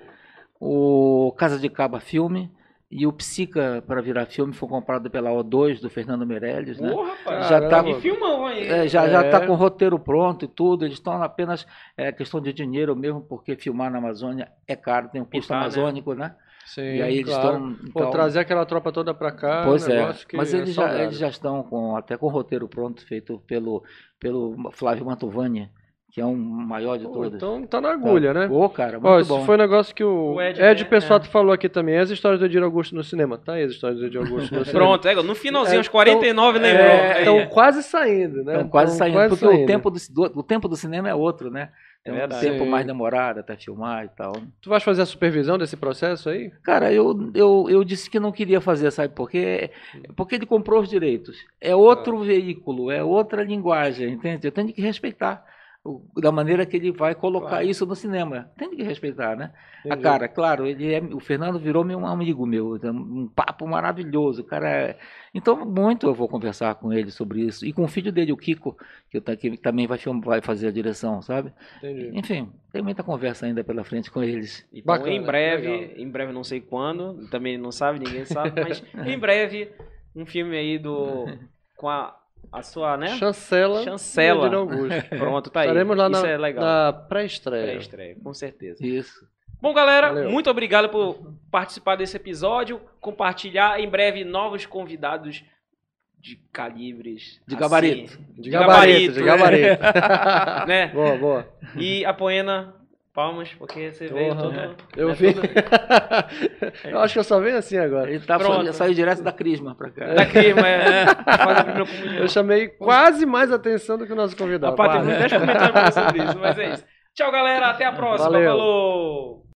o Casa de Caba filme e o Psica para virar filme foi comprado pela O2 do Fernando Meirelles, né? Porra, rapaz. Já tá-. E filmão aí. É, já já É. está com o roteiro pronto e tudo. Eles estão apenas é, questão de dinheiro mesmo, porque filmar na Amazônia é caro, tem um custo tá, né? amazônico, né? Sim, e aí eles claro. estão. Pô, então- trazer aquela tropa toda pra cá Pois é um é, negócio que mas é eles, já, saudável. eles já estão com, até com o roteiro pronto, feito pelo, pelo Flávio Mantovani, que é um maior de Pô, todos. então tá na agulha, né? Ô, cara, muito Ó, isso bom. foi um negócio que o, O Ed, Ed, né? Pessoato falou aqui também. As histórias do Edir Augusto no cinema. Tá aí as histórias do Edir Augusto no [laughs] cinema. Pronto, é, no finalzinho, É, aos 49 lembrou. É, Aí. Estão quase saindo, né? Estão quase Tão saindo, quase porque saindo. O, tempo do, do- o tempo do cinema é outro, né? É Tem um verdade. tempo Sim. mais demorado até filmar e tal. Tu vais fazer a supervisão desse processo aí? Cara, eu, eu, eu disse que não queria fazer, sabe por quê? Porque ele comprou os direitos. É outro veículo, é outra linguagem, entende? Eu tenho que respeitar da maneira que ele vai colocar Claro. isso no cinema. Tem que respeitar, né? A Entendi. cara, claro, ele é, o Fernando virou meu amigo meu, um papo maravilhoso, o cara. é- Então, muito eu vou conversar com ele sobre isso e com o filho dele, o Kiko, que, eu, ta- que também vai, film- vai fazer a direção, sabe? Entendi. Enfim, tem muita conversa ainda pela frente com eles. Então, Bacana, em breve, legal. em breve não sei quando, também não sabe, ninguém sabe, mas em breve, um filme aí do. [laughs] com a, a sua, né? Chancela. Chancela. [laughs] Pronto, tá aí. Estaremos lá Isso na, é legal. na pré-estreia. Pré-estreia, com certeza. Isso. Bom, galera, Valeu. muito obrigado por participar desse episódio, compartilhar em breve novos convidados de calibres. De assim, gabarito. De gabarito, de gabarito. [laughs] né? boa, boa. E a Poena, palmas, porque você veio Porra. todo. Eu né, vi. todo- eu acho que eu só venho assim agora. Ele tá Pronto. falando- saiu direto da Crisma pra cá. Daqui, mas. Faz a [laughs] primeira comunhão. Eu chamei quase mais atenção do que o nosso convidado. Rapaz, tem Quase. muitos comentários sobre isso, mas é isso. [laughs] Tchau, galera. Até a próxima. Valeu. Falou!